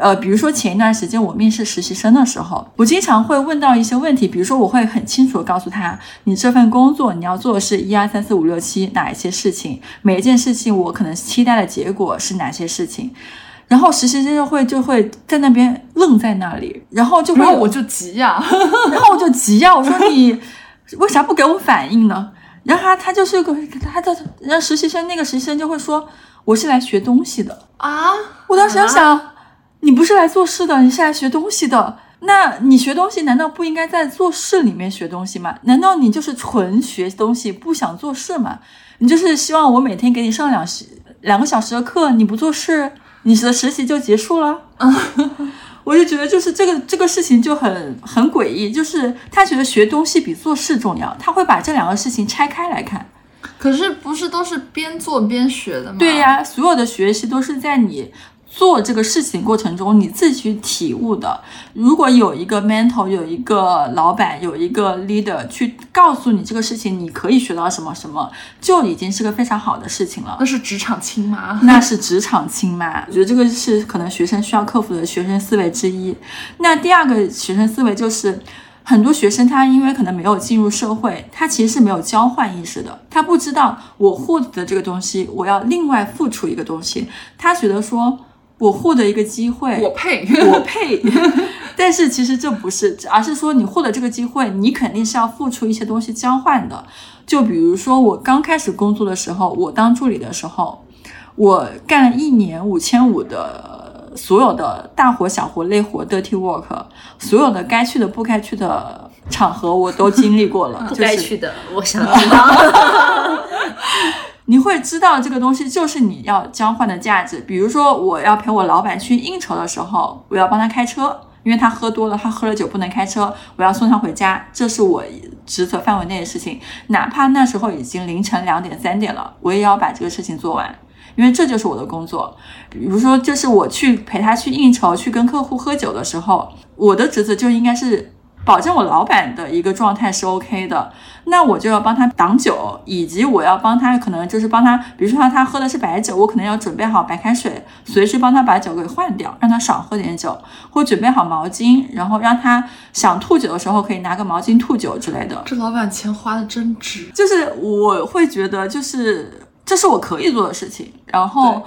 呃，比如说前一段时间我面试实习生的时候，我经常会问到一些问题，比如说我会很清楚的告诉他，你这份工作你要做的是一二三四五六七哪一些事情，每一件事情我可能期待的结果是哪些事情，然后实习生就会就会在那边愣在那里，然后就会，然后我就急呀，[LAUGHS] 然后我就急呀，我说你为啥不给我反应呢？然后他他就是个他的让实习生那个实习生就会说，我是来学东西的啊，我当时想。你不是来做事的，你是来学东西的。那你学东西难道不应该在做事里面学东西吗？难道你就是纯学东西不想做事吗？你就是希望我每天给你上两时两个小时的课，你不做事，你的实习就结束了？[LAUGHS] 我就觉得就是这个这个事情就很很诡异，就是他觉得学东西比做事重要，他会把这两个事情拆开来看。可是不是都是边做边学的吗？对呀，所有的学习都是在你。做这个事情过程中，你自己去体悟的。如果有一个 mentor，有一个老板，有一个 leader 去告诉你这个事情，你可以学到什么什么，就已经是个非常好的事情了。那是职场亲妈，那是职场亲妈。我觉得这个是可能学生需要克服的学生思维之一。那第二个学生思维就是，很多学生他因为可能没有进入社会，他其实是没有交换意识的，他不知道我获得的这个东西，我要另外付出一个东西，他觉得说我获得一个机会，我配，[LAUGHS] 我配。但是其实这不是，而是说你获得这个机会，你肯定是要付出一些东西交换的。就比如说我刚开始工作的时候，我当助理的时候，我干了一年五千五的。所有的大活小活累活 dirty work，所有的该去的不该去的场合我都经历过了。[LAUGHS] 不该去的，我想知道。你会知道这个东西就是你要交换的价值。比如说，我要陪我老板去应酬的时候，我要帮他开车，因为他喝多了，他喝了酒不能开车，我要送他回家，这是我职责范围内的事情。哪怕那时候已经凌晨两点三点了，我也要把这个事情做完。因为这就是我的工作，比如说，就是我去陪他去应酬、去跟客户喝酒的时候，我的职责就应该是保证我老板的一个状态是 OK 的，那我就要帮他挡酒，以及我要帮他，可能就是帮他，比如说他他喝的是白酒，我可能要准备好白开水，随时帮他把酒给换掉，让他少喝点酒，或准备好毛巾，然后让他想吐酒的时候可以拿个毛巾吐酒之类的。这老板钱花的真值，就是我会觉得就是。这是我可以做的事情，然后，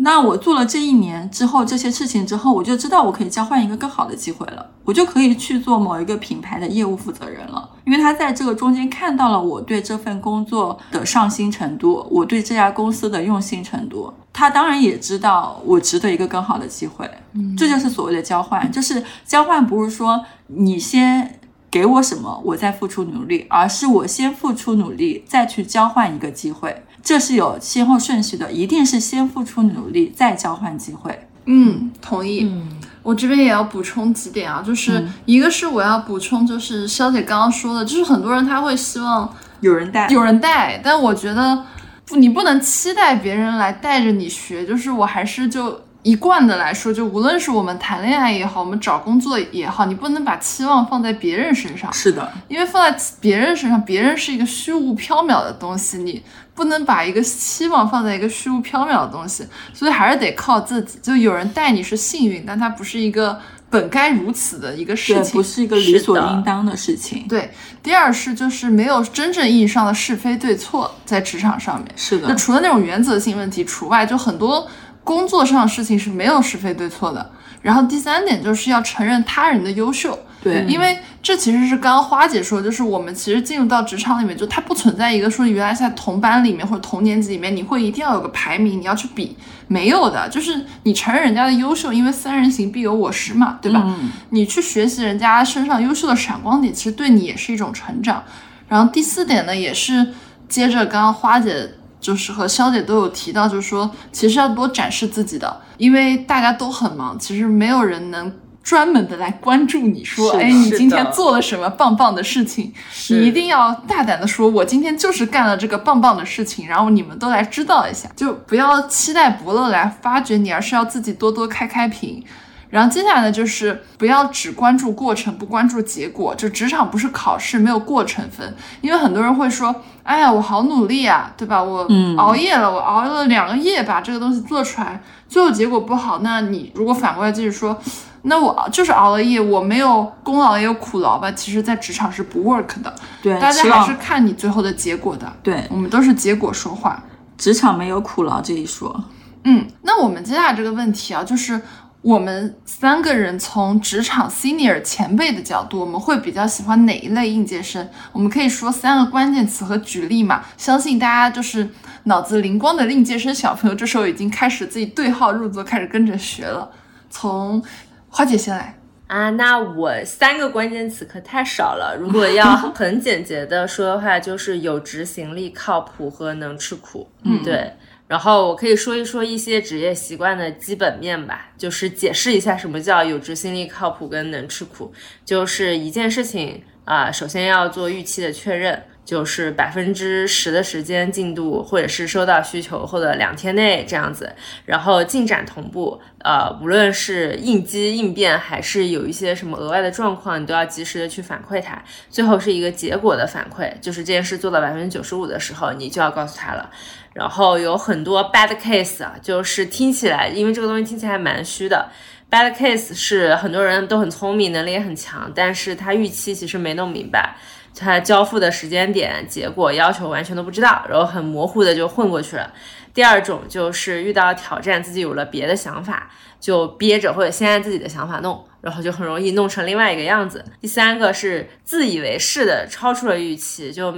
那我做了这一年之后这些事情之后，我就知道我可以交换一个更好的机会了，我就可以去做某一个品牌的业务负责人了，因为他在这个中间看到了我对这份工作的上心程度，我对这家公司的用心程度，他当然也知道我值得一个更好的机会，嗯，这就是所谓的交换，就是交换不是说你先给我什么，我再付出努力，而是我先付出努力，再去交换一个机会。这是有先后顺序的，一定是先付出努力，再交换机会。嗯，同意。嗯，我这边也要补充几点啊，就是一个是我要补充，就是肖姐刚刚说的，就是很多人他会希望有人带，有人带，但我觉得不，你不能期待别人来带着你学，就是我还是就。一贯的来说，就无论是我们谈恋爱也好，我们找工作也好，你不能把期望放在别人身上。是的，因为放在别人身上，别人是一个虚无缥缈的东西，你不能把一个期望放在一个虚无缥缈的东西，所以还是得靠自己。就有人带你是幸运，但它不是一个本该如此的一个事情，不是一个理所应当的事情。对，第二是就是没有真正意义上的是非对错在职场上面。是的，那除了那种原则性问题除外，就很多。工作上的事情是没有是非对错的。然后第三点就是要承认他人的优秀，对，因为这其实是刚刚花姐说，就是我们其实进入到职场里面，就它不存在一个说原来在同班里面或者同年级里面，你会一定要有个排名，你要去比，没有的，就是你承认人家的优秀，因为三人行必有我师嘛，对吧？你去学习人家身上优秀的闪光点，其实对你也是一种成长。然后第四点呢，也是接着刚刚花姐。就是和肖姐都有提到，就是说，其实要多展示自己的，因为大家都很忙，其实没有人能专门的来关注你说，哎，你今天做了什么棒棒的事情？你一定要大胆的说，我今天就是干了这个棒棒的事情，然后你们都来知道一下，就不要期待伯乐来发掘你，而是要自己多多开开屏。然后接下来呢，就是不要只关注过程，不关注结果。就职场不是考试，没有过程分。因为很多人会说：“哎呀，我好努力啊，对吧？我熬夜了，我熬了两个夜把这个东西做出来，最后结果不好。”那你如果反过来继续说：“那我就是熬了夜，我没有功劳也有苦劳吧？”其实，在职场是不 work 的。对，大家还是看你最后的结果的。对，我们都是结果说话，职场没有苦劳这一说。嗯，那我们接下来这个问题啊，就是。我们三个人从职场 senior 前辈的角度，我们会比较喜欢哪一类应届生？我们可以说三个关键词和举例嘛？相信大家就是脑子灵光的应届生小朋友，这时候已经开始自己对号入座，开始跟着学了。从花姐先来啊，那我三个关键词可太少了。如果要很简洁的说的话，就是有执行力、靠谱和能吃苦。嗯，对。然后我可以说一说一些职业习惯的基本面吧，就是解释一下什么叫有执行力、靠谱跟能吃苦。就是一件事情啊，首先要做预期的确认，就是百分之十的时间进度，或者是收到需求后的两天内这样子，然后进展同步。呃，无论是应激应变，还是有一些什么额外的状况，你都要及时的去反馈他。最后是一个结果的反馈，就是这件事做到百分之九十五的时候，你就要告诉他了。然后有很多 bad case 啊，就是听起来，因为这个东西听起来蛮虚的。Bad case 是很多人都很聪明，能力也很强，但是他预期其实没弄明白，他交付的时间点、结果要求完全都不知道，然后很模糊的就混过去了。第二种就是遇到挑战，自己有了别的想法，就憋着或者先按自己的想法弄，然后就很容易弄成另外一个样子。第三个是自以为是的超出了预期，就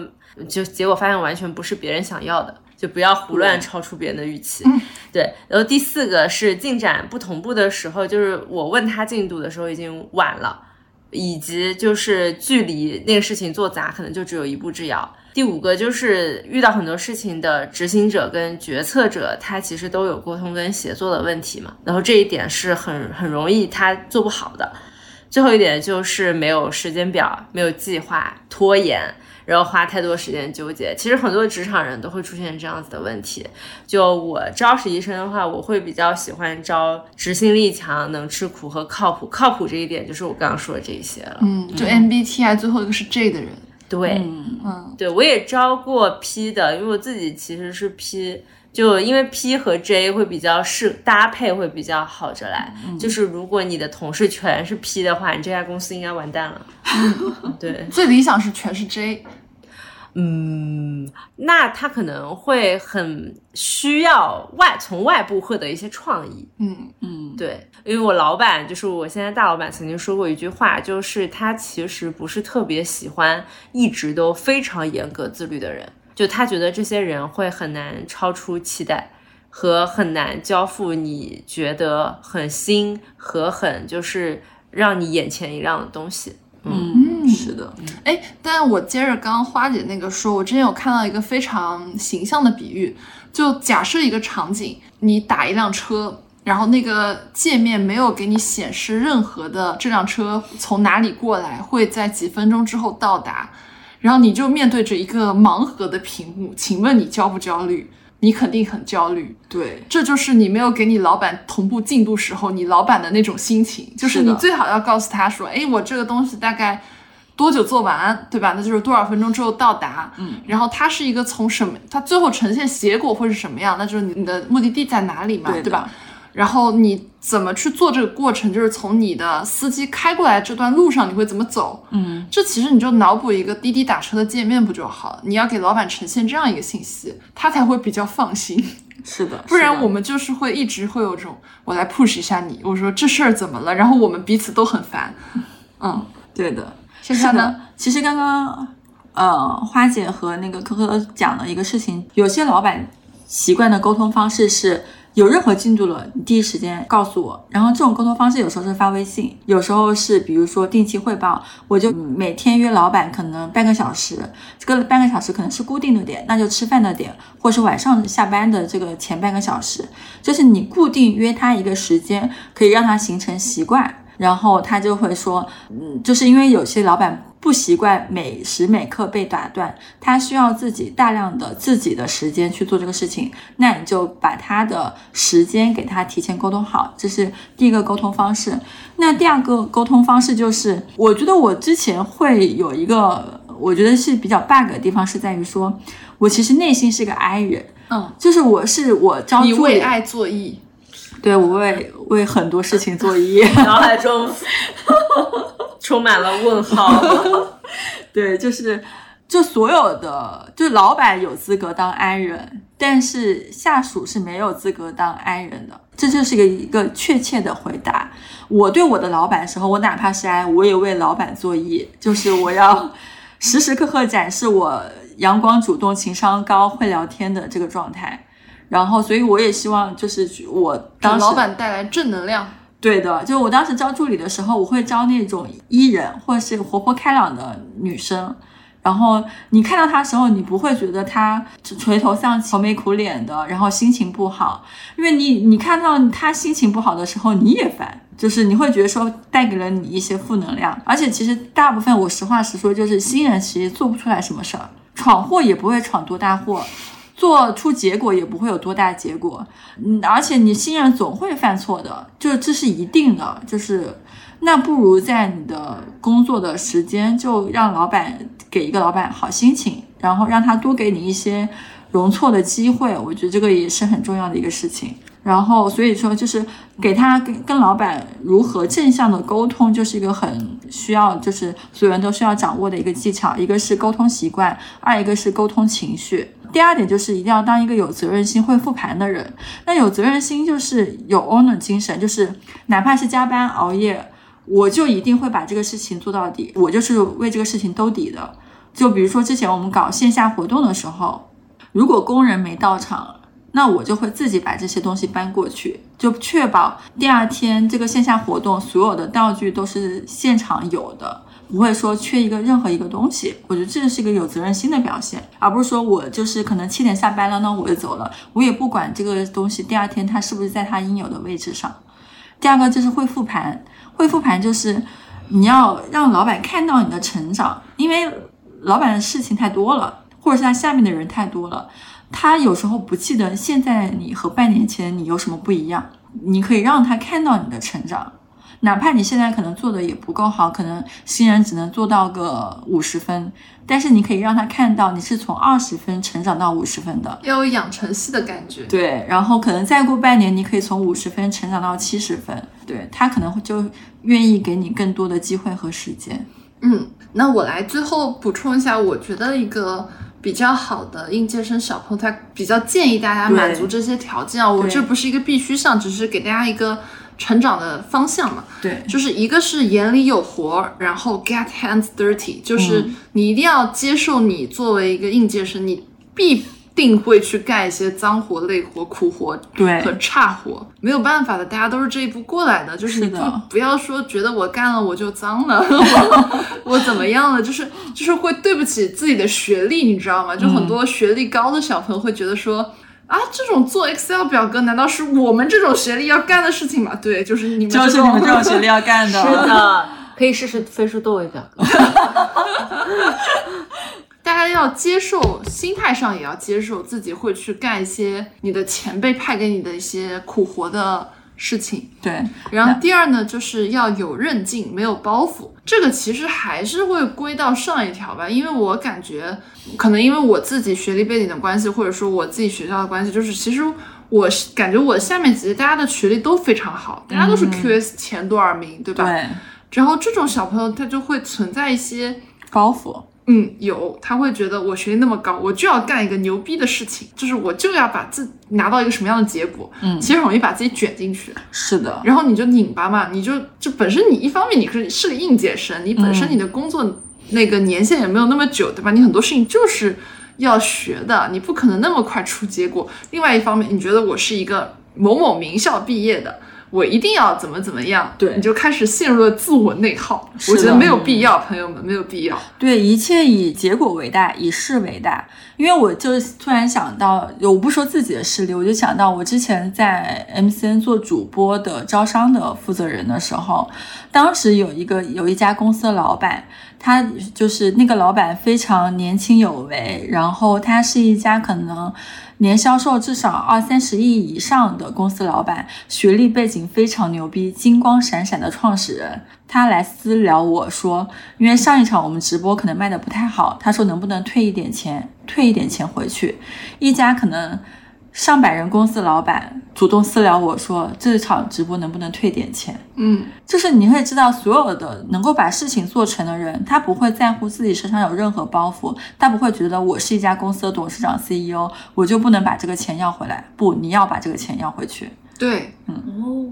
就结果发现完全不是别人想要的。就不要胡乱超出别人的预期，对。然后第四个是进展不同步的时候，就是我问他进度的时候已经晚了，以及就是距离那个事情做砸可能就只有一步之遥。第五个就是遇到很多事情的执行者跟决策者，他其实都有沟通跟协作的问题嘛，然后这一点是很很容易他做不好的。最后一点就是没有时间表，没有计划，拖延。然后花太多时间纠结，其实很多职场人都会出现这样子的问题。就我招实习生的话，我会比较喜欢招执行力强、能吃苦和靠谱。靠谱这一点就是我刚刚说的这一些了。嗯，就 MBTI 最后一个是 J 的人。对，嗯，对我也招过 P 的，因为我自己其实是 P，就因为 P 和 J 会比较适搭配，会比较好着来。就是如果你的同事全是 P 的话，你这家公司应该完蛋了。对，最理想是全是 J。嗯，那他可能会很需要外从外部获得一些创意。嗯。嗯，对，因为我老板就是我现在大老板曾经说过一句话，就是他其实不是特别喜欢一直都非常严格自律的人，就他觉得这些人会很难超出期待和很难交付你觉得很新和很就是让你眼前一亮的东西。嗯，是的，哎，但我接着刚刚花姐那个说，我之前有看到一个非常形象的比喻，就假设一个场景，你打一辆车，然后那个界面没有给你显示任何的这辆车从哪里过来，会在几分钟之后到达，然后你就面对着一个盲盒的屏幕，请问你焦不焦虑？你肯定很焦虑，对，这就是你没有给你老板同步进度时候，你老板的那种心情，就是你最好要告诉他说，哎，我这个东西大概多久做完，对吧？那就是多少分钟之后到达，嗯，然后它是一个从什么，它最后呈现结果会是什么样？那就是你的目的地在哪里嘛，对吧？然后你怎么去做这个过程？就是从你的司机开过来这段路上，你会怎么走？嗯，这其实你就脑补一个滴滴打车的界面不就好了？你要给老板呈现这样一个信息，他才会比较放心。是的，[LAUGHS] 不然我们就是会一直会有种我来 push 一下你，我说这事儿怎么了？然后我们彼此都很烦。嗯，对的，是的。其实刚刚呃花姐和那个科科讲了一个事情，有些老板习惯的沟通方式是。有任何进度了，你第一时间告诉我。然后这种沟通方式有时候是发微信，有时候是比如说定期汇报，我就每天约老板可能半个小时，这个半个小时可能是固定的点，那就吃饭的点，或是晚上下班的这个前半个小时，就是你固定约他一个时间，可以让他形成习惯。然后他就会说，嗯，就是因为有些老板不习惯每时每刻被打断，他需要自己大量的自己的时间去做这个事情，那你就把他的时间给他提前沟通好，这是第一个沟通方式。那第二个沟通方式就是，我觉得我之前会有一个，我觉得是比较 bug 的地方，是在于说我其实内心是个 I 人，嗯，就是我是我招你为爱作揖。对我为为很多事情作揖，脑海中 [LAUGHS] 充满了问号。[LAUGHS] 对，就是就所有的，就老板有资格当 I 人，但是下属是没有资格当 I 人的。这就是一个一个确切的回答。我对我的老板时候，我哪怕是 I，我也为老板作揖，就是我要时时刻刻展示我阳光、主动、情商高、会聊天的这个状态。然后，所以我也希望，就是我当时老板带来正能量。对的，就我当时招助理的时候，我会招那种 E 人，或者是活泼开朗的女生。然后你看到她的时候，你不会觉得她垂头丧气、愁眉苦脸的，然后心情不好，因为你你看到她心情不好的时候，你也烦，就是你会觉得说带给了你一些负能量。而且其实大部分，我实话实说，就是新人其实做不出来什么事儿，闯祸也不会闯多大祸。做出结果也不会有多大结果，嗯，而且你新人总会犯错的，就这是一定的，就是那不如在你的工作的时间就让老板给一个老板好心情，然后让他多给你一些容错的机会，我觉得这个也是很重要的一个事情。然后所以说就是给他跟跟老板如何正向的沟通，就是一个很需要就是所有人都需要掌握的一个技巧。一个是沟通习惯，二一个是沟通情绪。第二点就是一定要当一个有责任心、会复盘的人。那有责任心就是有 owner 精神，就是哪怕是加班熬夜，我就一定会把这个事情做到底，我就是为这个事情兜底的。就比如说之前我们搞线下活动的时候，如果工人没到场，那我就会自己把这些东西搬过去，就确保第二天这个线下活动所有的道具都是现场有的。不会说缺一个任何一个东西，我觉得这是一个有责任心的表现，而不是说我就是可能七点下班了，那我就走了，我也不管这个东西第二天它是不是在它应有的位置上。第二个就是会复盘，会复盘就是你要让老板看到你的成长，因为老板的事情太多了，或者是他下面的人太多了，他有时候不记得现在你和半年前你有什么不一样，你可以让他看到你的成长。哪怕你现在可能做的也不够好，可能新人只能做到个五十分，但是你可以让他看到你是从二十分成长到五十分的，要有养成系的感觉。对，然后可能再过半年，你可以从五十分成长到七十分，对他可能就愿意给你更多的机会和时间。嗯，那我来最后补充一下，我觉得一个比较好的应届生小朋友，他比较建议大家满足这些条件啊，我这不是一个必须项，只是给大家一个。成长的方向嘛，对，就是一个是眼里有活，然后 get hands dirty，就是你一定要接受你作为一个应届生，你必定会去干一些脏活、累活、苦活，对，和差活，没有办法的，大家都是这一步过来的，就是你不要说觉得我干了我就脏了，[LAUGHS] 我怎么样了，就是就是会对不起自己的学历，你知道吗？就很多学历高的小朋友会觉得说。啊，这种做 Excel 表格难道是我们这种学历要干的事情吗？对，就是你们就是你们这种学历要干的。[LAUGHS] 是的，可以试试飞书多维表格。[LAUGHS] 大家要接受，心态上也要接受自己会去干一些你的前辈派给你的一些苦活的。事情对，然后第二呢，就是要有韧劲，没有包袱。这个其实还是会归到上一条吧，因为我感觉可能因为我自己学历背景的关系，或者说我自己学校的关系，就是其实我感觉我下面几届大家的学历都非常好，大家都是 QS 前多少名，对吧？对。然后这种小朋友他就会存在一些包袱。嗯，有他会觉得我学历那么高，我就要干一个牛逼的事情，就是我就要把自拿到一个什么样的结果。嗯，其实容易把自己卷进去。是的，然后你就拧巴嘛，你就就本身你一方面你是是个应届生，你本身你的工作那个年限也没有那么久，对吧？你很多事情就是要学的，你不可能那么快出结果。另外一方面，你觉得我是一个某某名校毕业的。我一定要怎么怎么样？对，你就开始陷入了自我内耗。我觉得没有必要，朋友们，没有必要。对，一切以结果为大，以事为大。因为我就突然想到，我不说自己的事例，我就想到我之前在 MCN 做主播的招商的负责人的时候，当时有一个有一家公司的老板，他就是那个老板非常年轻有为，然后他是一家可能。年销售至少二三十亿以上的公司老板，学历背景非常牛逼，金光闪闪的创始人，他来私聊我说，因为上一场我们直播可能卖的不太好，他说能不能退一点钱，退一点钱回去，一家可能。上百人公司老板主动私聊我说：“这场直播能不能退点钱？”嗯，就是你会知道，所有的能够把事情做成的人，他不会在乎自己身上有任何包袱，他不会觉得我是一家公司的董事长 CEO，我就不能把这个钱要回来。不，你要把这个钱要回去。对，嗯哦。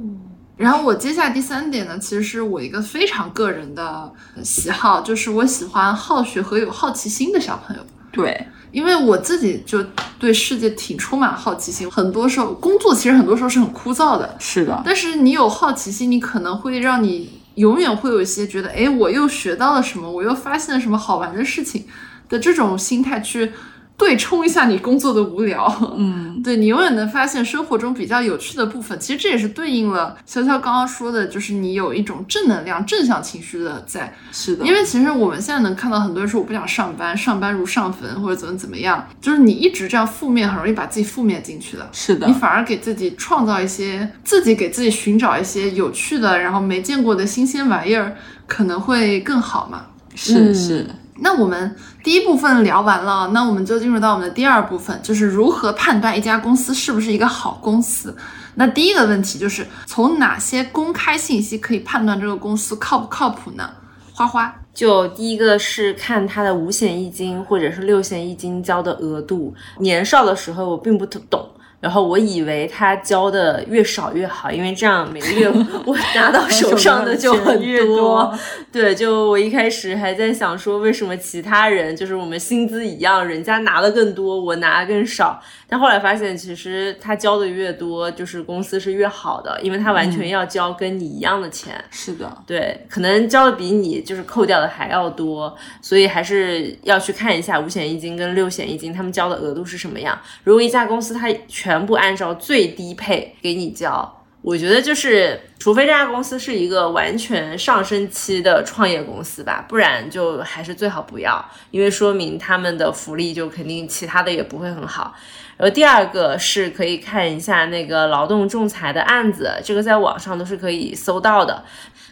然后我接下来第三点呢，其实是我一个非常个人的喜好，就是我喜欢好学和有好奇心的小朋友。对。因为我自己就对世界挺充满好奇心，很多时候工作其实很多时候是很枯燥的，是的。但是你有好奇心，你可能会让你永远会有一些觉得，哎，我又学到了什么，我又发现了什么好玩的事情的这种心态去。对冲一下你工作的无聊，嗯，[LAUGHS] 对你永远能发现生活中比较有趣的部分。其实这也是对应了潇潇刚刚说的，就是你有一种正能量、正向情绪的在。是的，因为其实我们现在能看到很多人说我不想上班，上班如上坟或者怎么怎么样，就是你一直这样负面，很容易把自己负面进去的。是的，你反而给自己创造一些，自己给自己寻找一些有趣的，然后没见过的新鲜玩意儿，可能会更好嘛。是是。那我们第一部分聊完了，那我们就进入到我们的第二部分，就是如何判断一家公司是不是一个好公司。那第一个问题就是从哪些公开信息可以判断这个公司靠不靠谱呢？花花，就第一个是看他的五险一金或者是六险一金交的额度。年少的时候我并不懂。然后我以为他交的越少越好，因为这样每个月 [LAUGHS] 我拿到手上的就很多。对，就我一开始还在想说，为什么其他人就是我们薪资一样，人家拿的更多，我拿的更少？但后来发现，其实他交的越多，就是公司是越好的，因为他完全要交跟你一样的钱。是的，对，可能交的比你就是扣掉的还要多，所以还是要去看一下五险一金跟六险一金他们交的额度是什么样。如果一家公司它全全部按照最低配给你交，我觉得就是，除非这家公司是一个完全上升期的创业公司吧，不然就还是最好不要，因为说明他们的福利就肯定其他的也不会很好。然后第二个是可以看一下那个劳动仲裁的案子，这个在网上都是可以搜到的。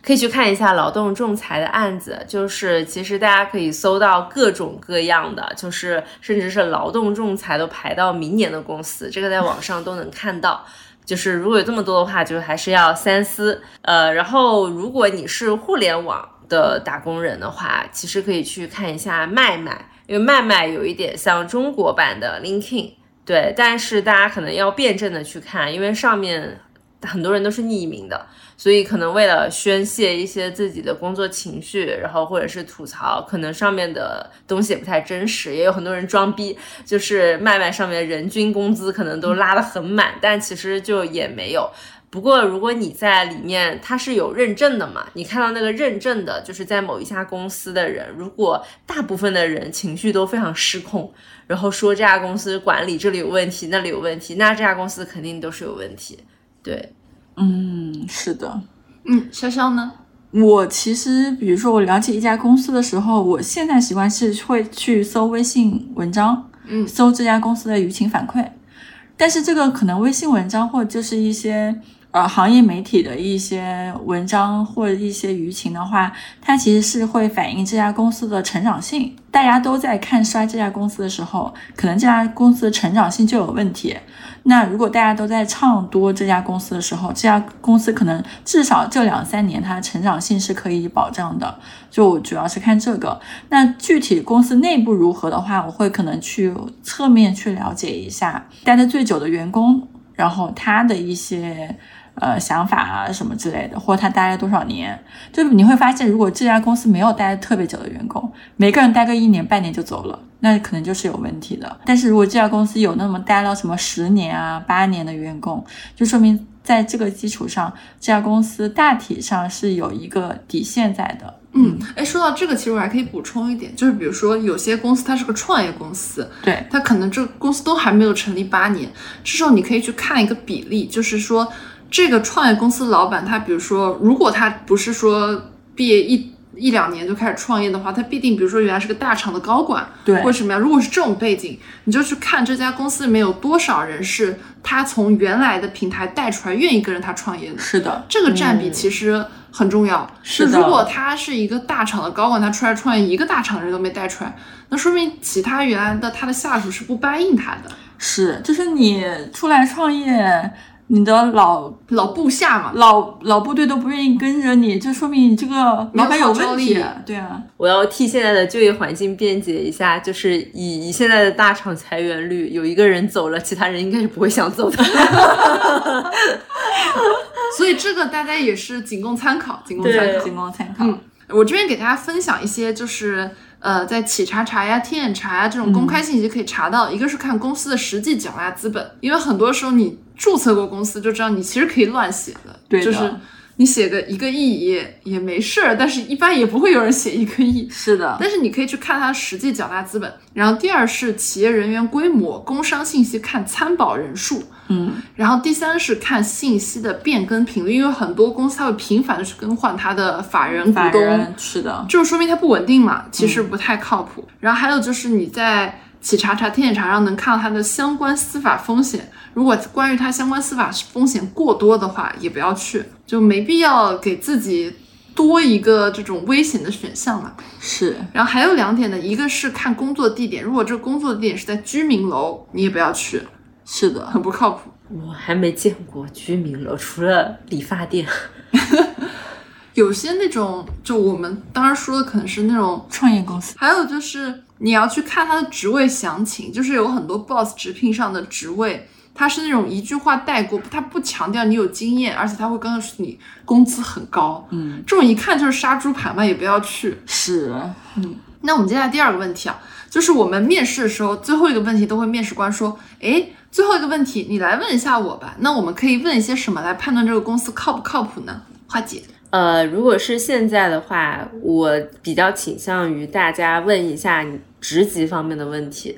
可以去看一下劳动仲裁的案子，就是其实大家可以搜到各种各样的，就是甚至是劳动仲裁都排到明年的公司，这个在网上都能看到。就是如果有这么多的话，就还是要三思。呃，然后如果你是互联网的打工人的话，其实可以去看一下麦麦，因为麦麦有一点像中国版的 LinkedIn，对，但是大家可能要辩证的去看，因为上面很多人都是匿名的。所以可能为了宣泄一些自己的工作情绪，然后或者是吐槽，可能上面的东西也不太真实，也有很多人装逼，就是卖卖上面人均工资可能都拉得很满，但其实就也没有。不过如果你在里面，它是有认证的嘛？你看到那个认证的，就是在某一家公司的人，如果大部分的人情绪都非常失控，然后说这家公司管理这里有问题，那里有问题，那这家公司肯定都是有问题，对。嗯，是的，嗯，潇潇呢？我其实，比如说我了解一家公司的时候，我现在习惯是会去搜微信文章，嗯，搜这家公司的舆情反馈。但是这个可能微信文章或者就是一些呃行业媒体的一些文章或者一些舆情的话，它其实是会反映这家公司的成长性。大家都在看衰这家公司的时候，可能这家公司的成长性就有问题。那如果大家都在唱多这家公司的时候，这家公司可能至少这两三年它的成长性是可以保障的。就主要是看这个。那具体公司内部如何的话，我会可能去侧面去了解一下待的最久的员工，然后他的一些。呃，想法啊什么之类的，或者他待了多少年，就你会发现，如果这家公司没有待特别久的员工，每个人待个一年半年就走了，那可能就是有问题的。但是如果这家公司有那么待了什么十年啊、八年的员工，就说明在这个基础上，这家公司大体上是有一个底线在的。嗯，哎，说到这个，其实我还可以补充一点，就是比如说有些公司它是个创业公司，对，它可能这公司都还没有成立八年，这时候你可以去看一个比例，就是说。这个创业公司老板，他比如说，如果他不是说毕业一一两年就开始创业的话，他必定比如说原来是个大厂的高管，对，或者什么样。如果是这种背景，你就去看这家公司里面有多少人是他从原来的平台带出来，愿意跟着他创业的。是的，这个占比其实很重要。是的，如果他是一个大厂的高管，他出来创业，一个大厂的人都没带出来，那说明其他原来的他的下属是不答应他的。是，就是你出来创业。你的老老部下嘛，老老部队都不愿意跟着你，就说明你这个老板有问题。对啊，我要替现在的就业环境辩解一下，就是以以现在的大厂裁员率，有一个人走了，其他人应该是不会想走的。[LAUGHS] 所以这个大家也是仅供参考，仅供参考，仅供参考。嗯，我这边给大家分享一些，就是呃，在企查查呀、天眼查呀这种公开信息可以查到，一个是看公司的实际缴纳资本，因为很多时候你。注册过公司就知道，你其实可以乱写的，对就是你写个一个亿也也没事儿，但是一般也不会有人写一个亿。是的，但是你可以去看它实际缴纳资本。然后第二是企业人员规模，工商信息看参保人数，嗯，然后第三是看信息的变更频率，因为很多公司它会频繁的去更换它的法人股东，是的，就是说明它不稳定嘛，其实不太靠谱。然后还有就是你在企查查、天眼查上能看到它的相关司法风险。如果关于它相关司法风险过多的话，也不要去，就没必要给自己多一个这种危险的选项嘛。是，然后还有两点呢，一个是看工作地点，如果这个工作地点是在居民楼，你也不要去，是的，很不靠谱。我还没见过居民楼，除了理发店。[LAUGHS] 有些那种，就我们当时说的可能是那种创业公司，还有就是你要去看他的职位详情，就是有很多 boss 直聘上的职位，他是那种一句话带过，他不强调你有经验，而且他会告诉你工资很高，嗯，这种一看就是杀猪盘嘛，也不要去。是，嗯那我们接下来第二个问题啊，就是我们面试的时候最后一个问题都会面试官说，诶，最后一个问题你来问一下我吧。那我们可以问一些什么来判断这个公司靠不靠谱呢？花姐，呃，如果是现在的话，我比较倾向于大家问一下你职级方面的问题。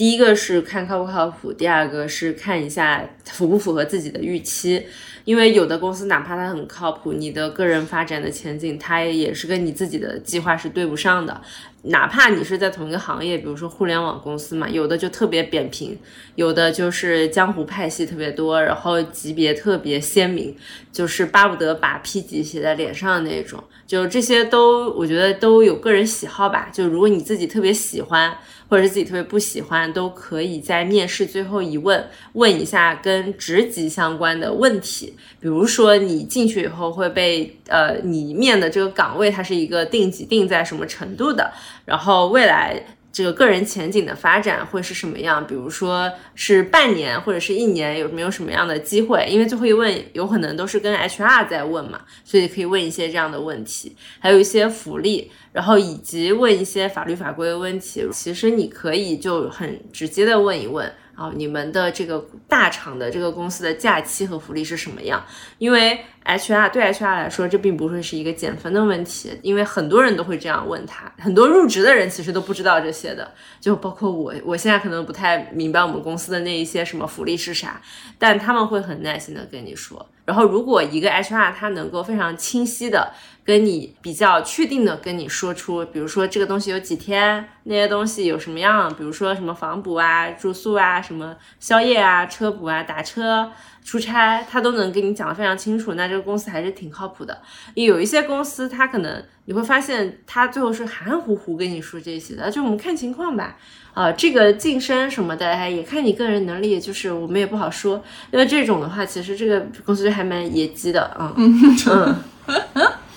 第一个是看靠不靠谱，第二个是看一下符不符合自己的预期。因为有的公司哪怕它很靠谱，你的个人发展的前景，它也是跟你自己的计划是对不上的。哪怕你是在同一个行业，比如说互联网公司嘛，有的就特别扁平，有的就是江湖派系特别多，然后级别特别鲜明，就是巴不得把 P 级写在脸上的那种。就这些都，我觉得都有个人喜好吧。就如果你自己特别喜欢，或者是自己特别不喜欢，都可以在面试最后一问问一下跟职级相关的问题。比如说你进去以后会被呃，你面的这个岗位它是一个定级定在什么程度的，然后未来这个个人前景的发展会是什么样？比如说是半年或者是一年，有没有什么样的机会？因为最后一问有可能都是跟 HR 在问嘛，所以可以问一些这样的问题，还有一些福利，然后以及问一些法律法规的问题。其实你可以就很直接的问一问。啊，你们的这个大厂的这个公司的假期和福利是什么样？因为 HR 对 HR 来说，这并不会是一个减分的问题，因为很多人都会这样问他，很多入职的人其实都不知道这些的，就包括我，我现在可能不太明白我们公司的那一些什么福利是啥，但他们会很耐心的跟你说。然后，如果一个 HR 他能够非常清晰的跟你比较确定的跟你说出，比如说这个东西有几天，那些东西有什么样，比如说什么房补啊、住宿啊、什么宵夜啊、车补啊、打车、出差，他都能跟你讲的非常清楚，那这个公司还是挺靠谱的。有一些公司，他可能你会发现，他最后是含含糊糊跟你说这些的，就我们看情况吧。啊，这个晋升什么的，哎，也看你个人能力，就是我们也不好说。因为这种的话，其实这个公司就还蛮野鸡的啊。嗯 [LAUGHS] 嗯，[LAUGHS]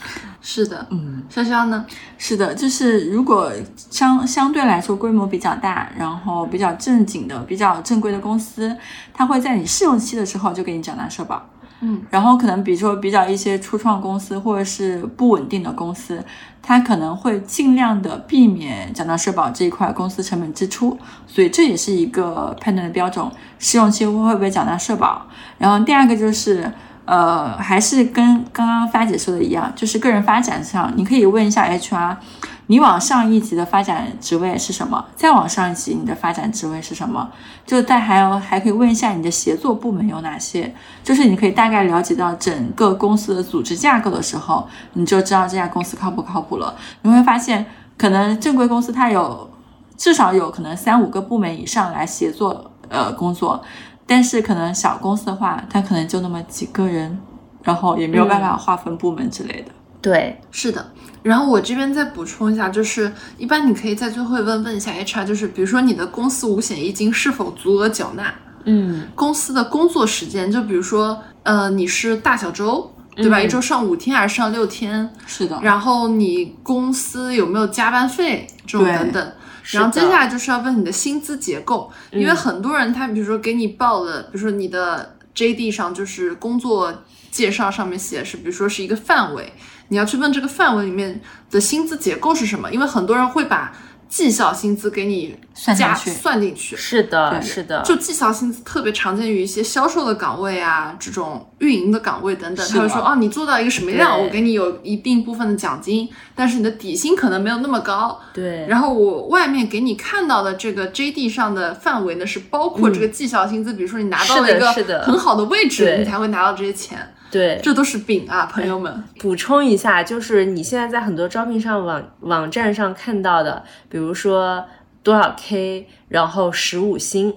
是的，嗯，潇潇呢？是的，就是如果相相对来说规模比较大，然后比较正经的、比较正规的公司，它会在你试用期的时候就给你缴纳社保。嗯，然后可能比如说比较一些初创公司或者是不稳定的公司，它可能会尽量的避免缴纳社保这一块公司成本支出，所以这也是一个判断的标准，试用期会不会缴纳社保。然后第二个就是，呃，还是跟刚刚发姐说的一样，就是个人发展上，你可以问一下 HR。你往上一级的发展职位是什么？再往上一级你的发展职位是什么？就再还有还可以问一下你的协作部门有哪些？就是你可以大概了解到整个公司的组织架构的时候，你就知道这家公司靠不靠谱了。你会发现，可能正规公司它有至少有可能三五个部门以上来协作呃工作，但是可能小公司的话，它可能就那么几个人，然后也没有办法划分部门之类的。对，是的。然后我这边再补充一下，就是一般你可以在最后一问问一下 HR，就是比如说你的公司五险一金是否足额缴纳，嗯公司的工作时间，就比如说呃你是大小周，对吧？嗯一周上五天还是上六天？是的，然后你公司有没有加班费这种等等。是然后接下来就是要问你的薪资结构，因为很多人他比如说给你报了，比如说你的 JD 上就是工作介绍上面写的是，比如说是一个范围，你要去问这个范围里面的薪资结构是什么，因为很多人会把绩效薪资给你加算进去。是的，是的，就绩效薪资特别常见于一些销售的岗位啊，这种运营的岗位等等。他会说，哦，你做到一个什么量，我给你有一定部分的奖金，但是你的底薪可能没有那么高。对，然后我外面给你看到的这个 JD 上的范围呢，是包括这个绩效薪资，比如说你拿到了一个很好的位置，你才会拿到这些钱，对，这都是饼啊，朋友们。补充一下，就是你现在在很多招聘上网网站上看到的，比如说多少 K，然后十五薪，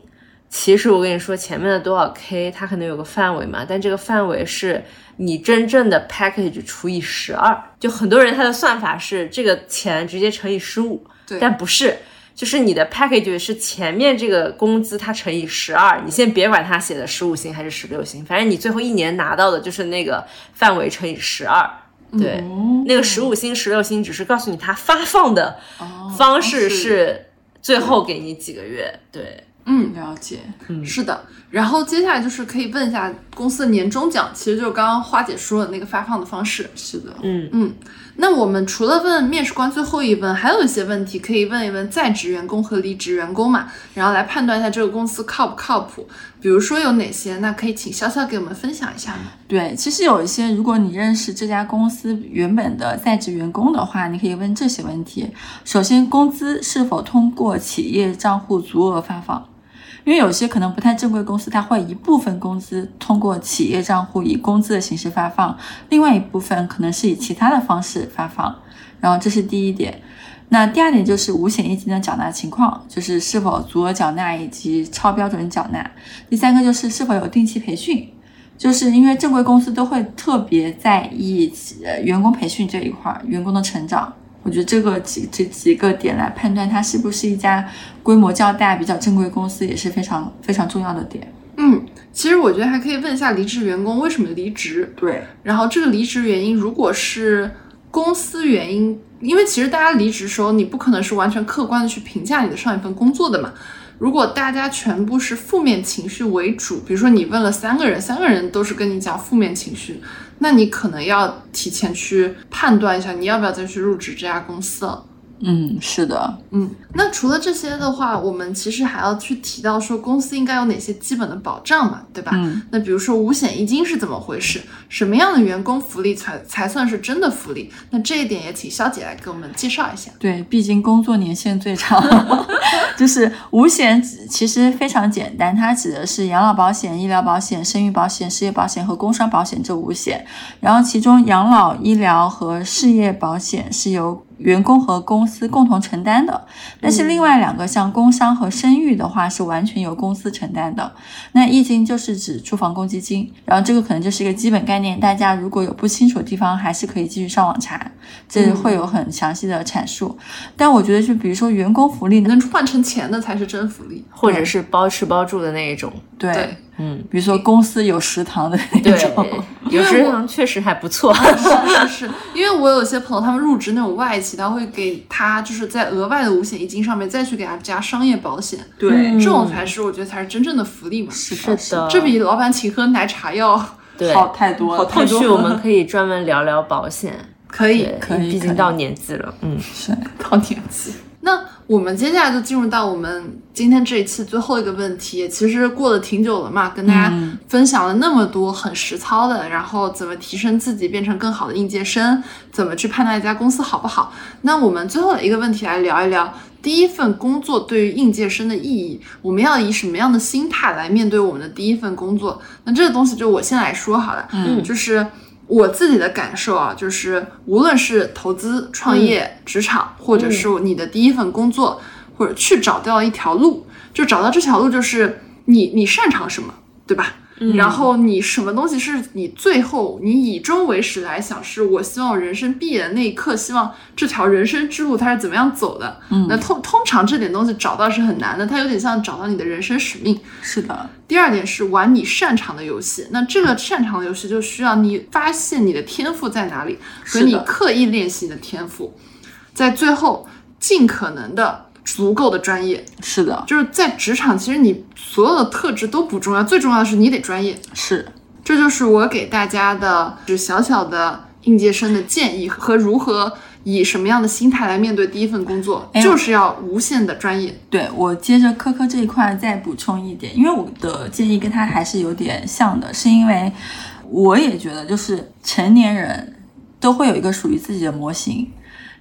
其实我跟你说，前面的多少 K 它可能有个范围嘛，但这个范围是你真正的 package 除以十二。就很多人他的算法是这个钱直接乘以十五，对但不是。就是你的 package 是前面这个工资它乘以十二，你先别管它写的十五薪还是十六薪，反正你最后一年拿到的就是那个范围乘以十二。对，那个十五薪、十六薪只是告诉你它发放的方式是最后给你几个月。对，嗯，了解。是的。然后接下来就是可以问一下公司的年终奖，其实就是刚刚花姐说的那个发放的方式。是的，嗯嗯，那我们除了问面试官最后一问，还有一些问题可以问一问在职员工和离职员工嘛，然后来判断一下这个公司靠不靠谱。比如说有哪些，那可以请潇潇给我们分享一下吗？对，其实有一些，如果你认识这家公司原本的在职员工的话，你可以问这些问题。首先，工资是否通过企业账户足额发放？因为有些可能不太正规公司，它会一部分工资通过企业账户以工资的形式发放，另外一部分可能是以其他的方式发放。然后这是第一点。那第二点就是五险一金的缴纳情况，就是是否足额缴纳以及超标准缴纳。第三个就是是否有定期培训，就是因为正规公司都会特别在意员工培训这一块，员工的成长。我觉得这个几这几个点来判断它是不是一家规模较大、比较正规公司，也是非常非常重要的点。嗯，其实我觉得还可以问一下离职员工为什么离职，对，然后这个离职原因如果是公司原因，因为其实大家离职的时候，你不可能是完全客观的去评价你的上一份工作的嘛。如果大家全部是负面情绪为主，比如说你问了三个人，三个人都是跟你讲负面情绪，那你可能要提前去判断一下，你要不要再去入职这家公司了。嗯，是的，嗯，那除了这些的话，我们其实还要去提到说公司应该有哪些基本的保障嘛，对吧？嗯，那比如说五险一金是怎么回事？什么样的员工福利才才算是真的福利？那这一点也请肖姐来给我们介绍一下。对，毕竟工作年限最长，[LAUGHS] 就是五险其实非常简单，它指的是养老保险、医疗保险、生育保险、失业保险和工伤保险这五险。然后其中养老、医疗和事业保险是由员工和公司共同承担的，但是另外两个像工伤和生育的话是完全由公司承担的。那一金就是指住房公积金，然后这个可能就是一个基本概念，大家如果有不清楚的地方，还是可以继续上网查，这会有很详细的阐述。但我觉得就比如说员工福利，能换成钱的才是真福利。或者是包吃包住的那一种。对，对，嗯，比如说公司有食堂的那对种，，有食堂确实还不错。是是是，因为我有些朋友他们入职那种外企，他会给他就是在额外的五险一金上面再去给他加商业保险，对这种才是我觉得才是真正的福利嘛。是是的，这比老板请喝奶茶要。好太多了，后续我们可以专门聊聊保险，可以可以可以毕竟到年纪了，嗯，是到年纪。那我们接下来就进入到我们今天这一期最后一个问题，其实过了挺久了嘛，跟大家嗯分享了那么多很实操的，然后怎么提升自己变成更好的应届生，怎么去判断一家公司好不好。那我们最后的一个问题来聊一聊。第一份工作对于应届生的意义，我们要以什么样的心态来面对我们的第一份工作？那这个东西就我先来说好了，嗯就是我自己的感受啊，就是无论是投资、创业、职场，或者是你的第一份工作，或者去找到一条路，就找到这条路，就是你你擅长什么，对吧？然后你什么东西是你最后你以终为始来想，是我希望我人生毕业的那一刻，希望这条人生之路它是怎么样走的？嗯，那通通常这点东西找到是很难的，它有点像找到你的人生使命。是的，第二点是玩你擅长的游戏，那这个擅长的游戏就需要你发现你的天赋在哪里，和你刻意练习你的天赋，在最后尽可能的足够的专业。是的，就是在职场，其实你所有的特质都不重要，最重要的是你得专业。是这就是我给大家的，就是小小的应届生的建议和如何以什么样的心态来面对第一份工作，哎就是要无限的专业。对我接着科科这一块再补充一点，因为我的建议跟他还是有点像的，是因为我也觉得就是成年人都会有一个属于自己的模型，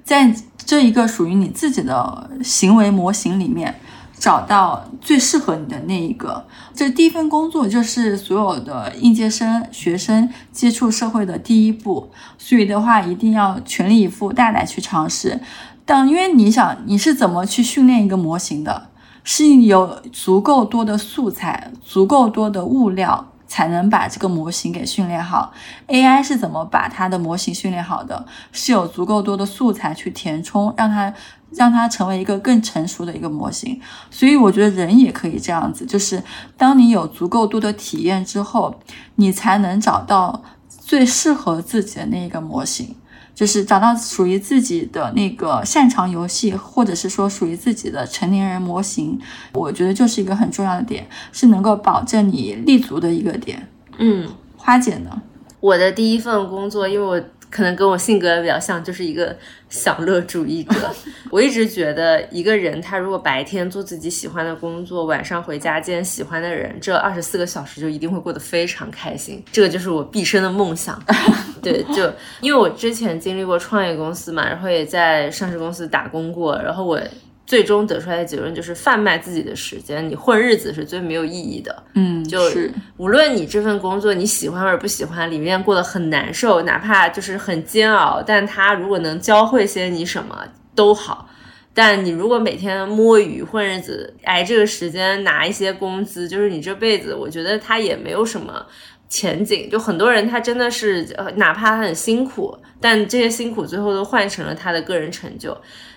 在这一个属于你自己的行为模型里面。找到最适合你的那一个，这第一份工作就是所有的应届生、学生接触社会的第一步，所以的话一定要全力以赴、大胆去尝试。但因为你想，你是怎么去训练一个模型的？是有足够多的素材、足够多的物料，才能把这个模型给训练好。AI 是怎么把它的模型训练好的？是有足够多的素材去填充，让它让它成为一个更成熟的一个模型。所以我觉得人也可以这样子，就是当你有足够多的体验之后，你才能找到最适合自己的那一个模型。就是找到属于自己的那个擅长游戏，或者是说属于自己的成年人模型，我觉得就是一个很重要的点，是能够保证你立足的一个点。嗯，花姐呢？我的第一份工作，因为我。可能跟我性格比较像，就是一个享乐主义者。[LAUGHS] 我一直觉得，一个人他如果白天做自己喜欢的工作，晚上回家见喜欢的人，这二十四个小时就一定会过得非常开心。这个就是我毕生的梦想。[LAUGHS] 对，就因为我之前经历过创业公司嘛，然后也在上市公司打工过，然后我。最终得出来的结论就是贩卖自己的时间，你混日子是最没有意义的。嗯，就是无论你这份工作你喜欢或者不喜欢，里面过得很难受，哪怕就是很煎熬，但他如果能教会些你什么都好。但你如果每天摸鱼混日子，挨这个时间拿一些工资，就是你这辈子，我觉得他也没有什么前景。就很多人他真的是，呃，哪怕他很辛苦，但这些辛苦最后都换成了他的个人成就。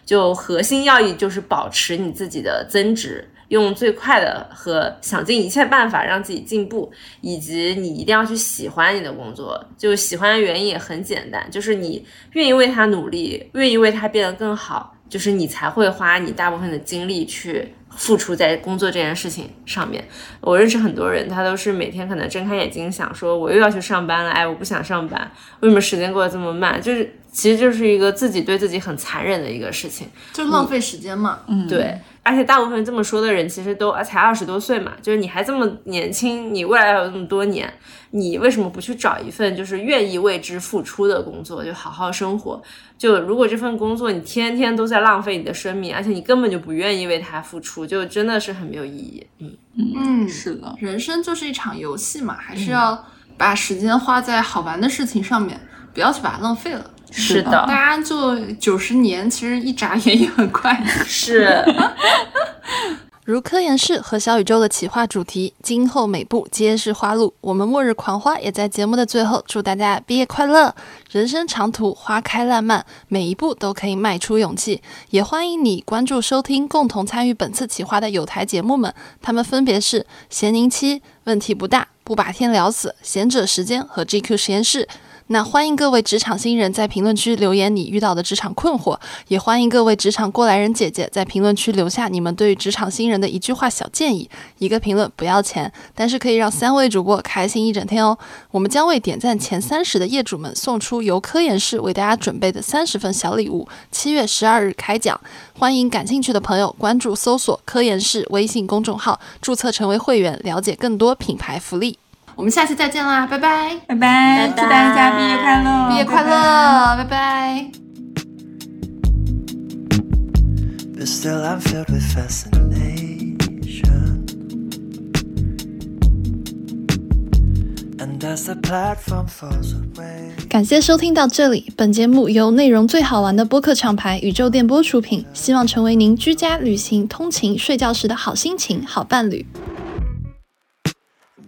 就核心要义就是保持你自己的增值，用最快的和想尽一切办法让自己进步，以及你一定要去喜欢你的工作。就喜欢的原因也很简单，就是你愿意为他努力，愿意为他变得更好，就是你才会花你大部分的精力去付出在工作这件事情上面。我认识很多人，他都是每天可能睁开眼睛想说，我又要去上班了，哎，我不想上班，为什么时间过得这么慢？就是。其实就是一个自己对自己很残忍的一个事情，就浪费时间嘛。嗯，对。而且大部分这么说的人，其实都才二十多岁嘛，就是你还这么年轻，你未来还有那么多年，你为什么不去找一份就是愿意为之付出的工作，就好好生活？就如果这份工作你天天都在浪费你的生命，而且你根本就不愿意为它付出，就真的是很没有意义。嗯嗯，是的，人生就是一场游戏嘛，还是要把时间花在好玩的事情上面，不要去把它浪费了。是的，大家就九十年，其实一眨眼也很快。是，[LAUGHS] 如科研室和小宇宙的企划主题，今后每步皆是花路。我们末日狂花也在节目的最后，祝大家毕业快乐，人生长途花开烂漫，每一步都可以迈出勇气。也欢迎你关注收听，共同参与本次企划的有台节目们，他们分别是咸宁七、问题不大、不把天聊死、贤者时间和 GQ 实验室。那欢迎各位职场新人在评论区留言你遇到的职场困惑，也欢迎各位职场过来人姐姐在评论区留下你们对于职场新人的一句话小建议。一个评论不要钱，但是可以让三位主播开心一整天哦。我们将为点赞前三十的业主们送出由科研室为大家准备的三十份小礼物。七月十二日开奖，欢迎感兴趣的朋友关注搜索科研室微信公众号，注册成为会员，了解更多品牌福利。我们下期再见啦，拜拜，拜拜，祝大家毕业快乐，毕业快乐，拜拜。感谢收听到这里，本节目由内容最好玩的播客厂牌宇宙电波出品，希望成为您居家、旅行、通勤、睡觉时的好心情、好伴侣。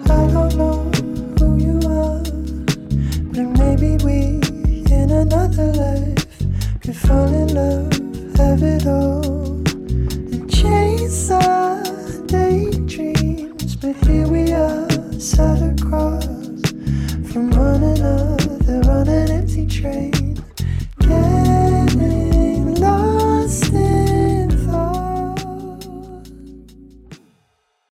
I don't know who you are, but maybe we in another life could fall in love, have it all, and chase our daydreams. But here we are, sat across from one another on an empty train, getting lost in.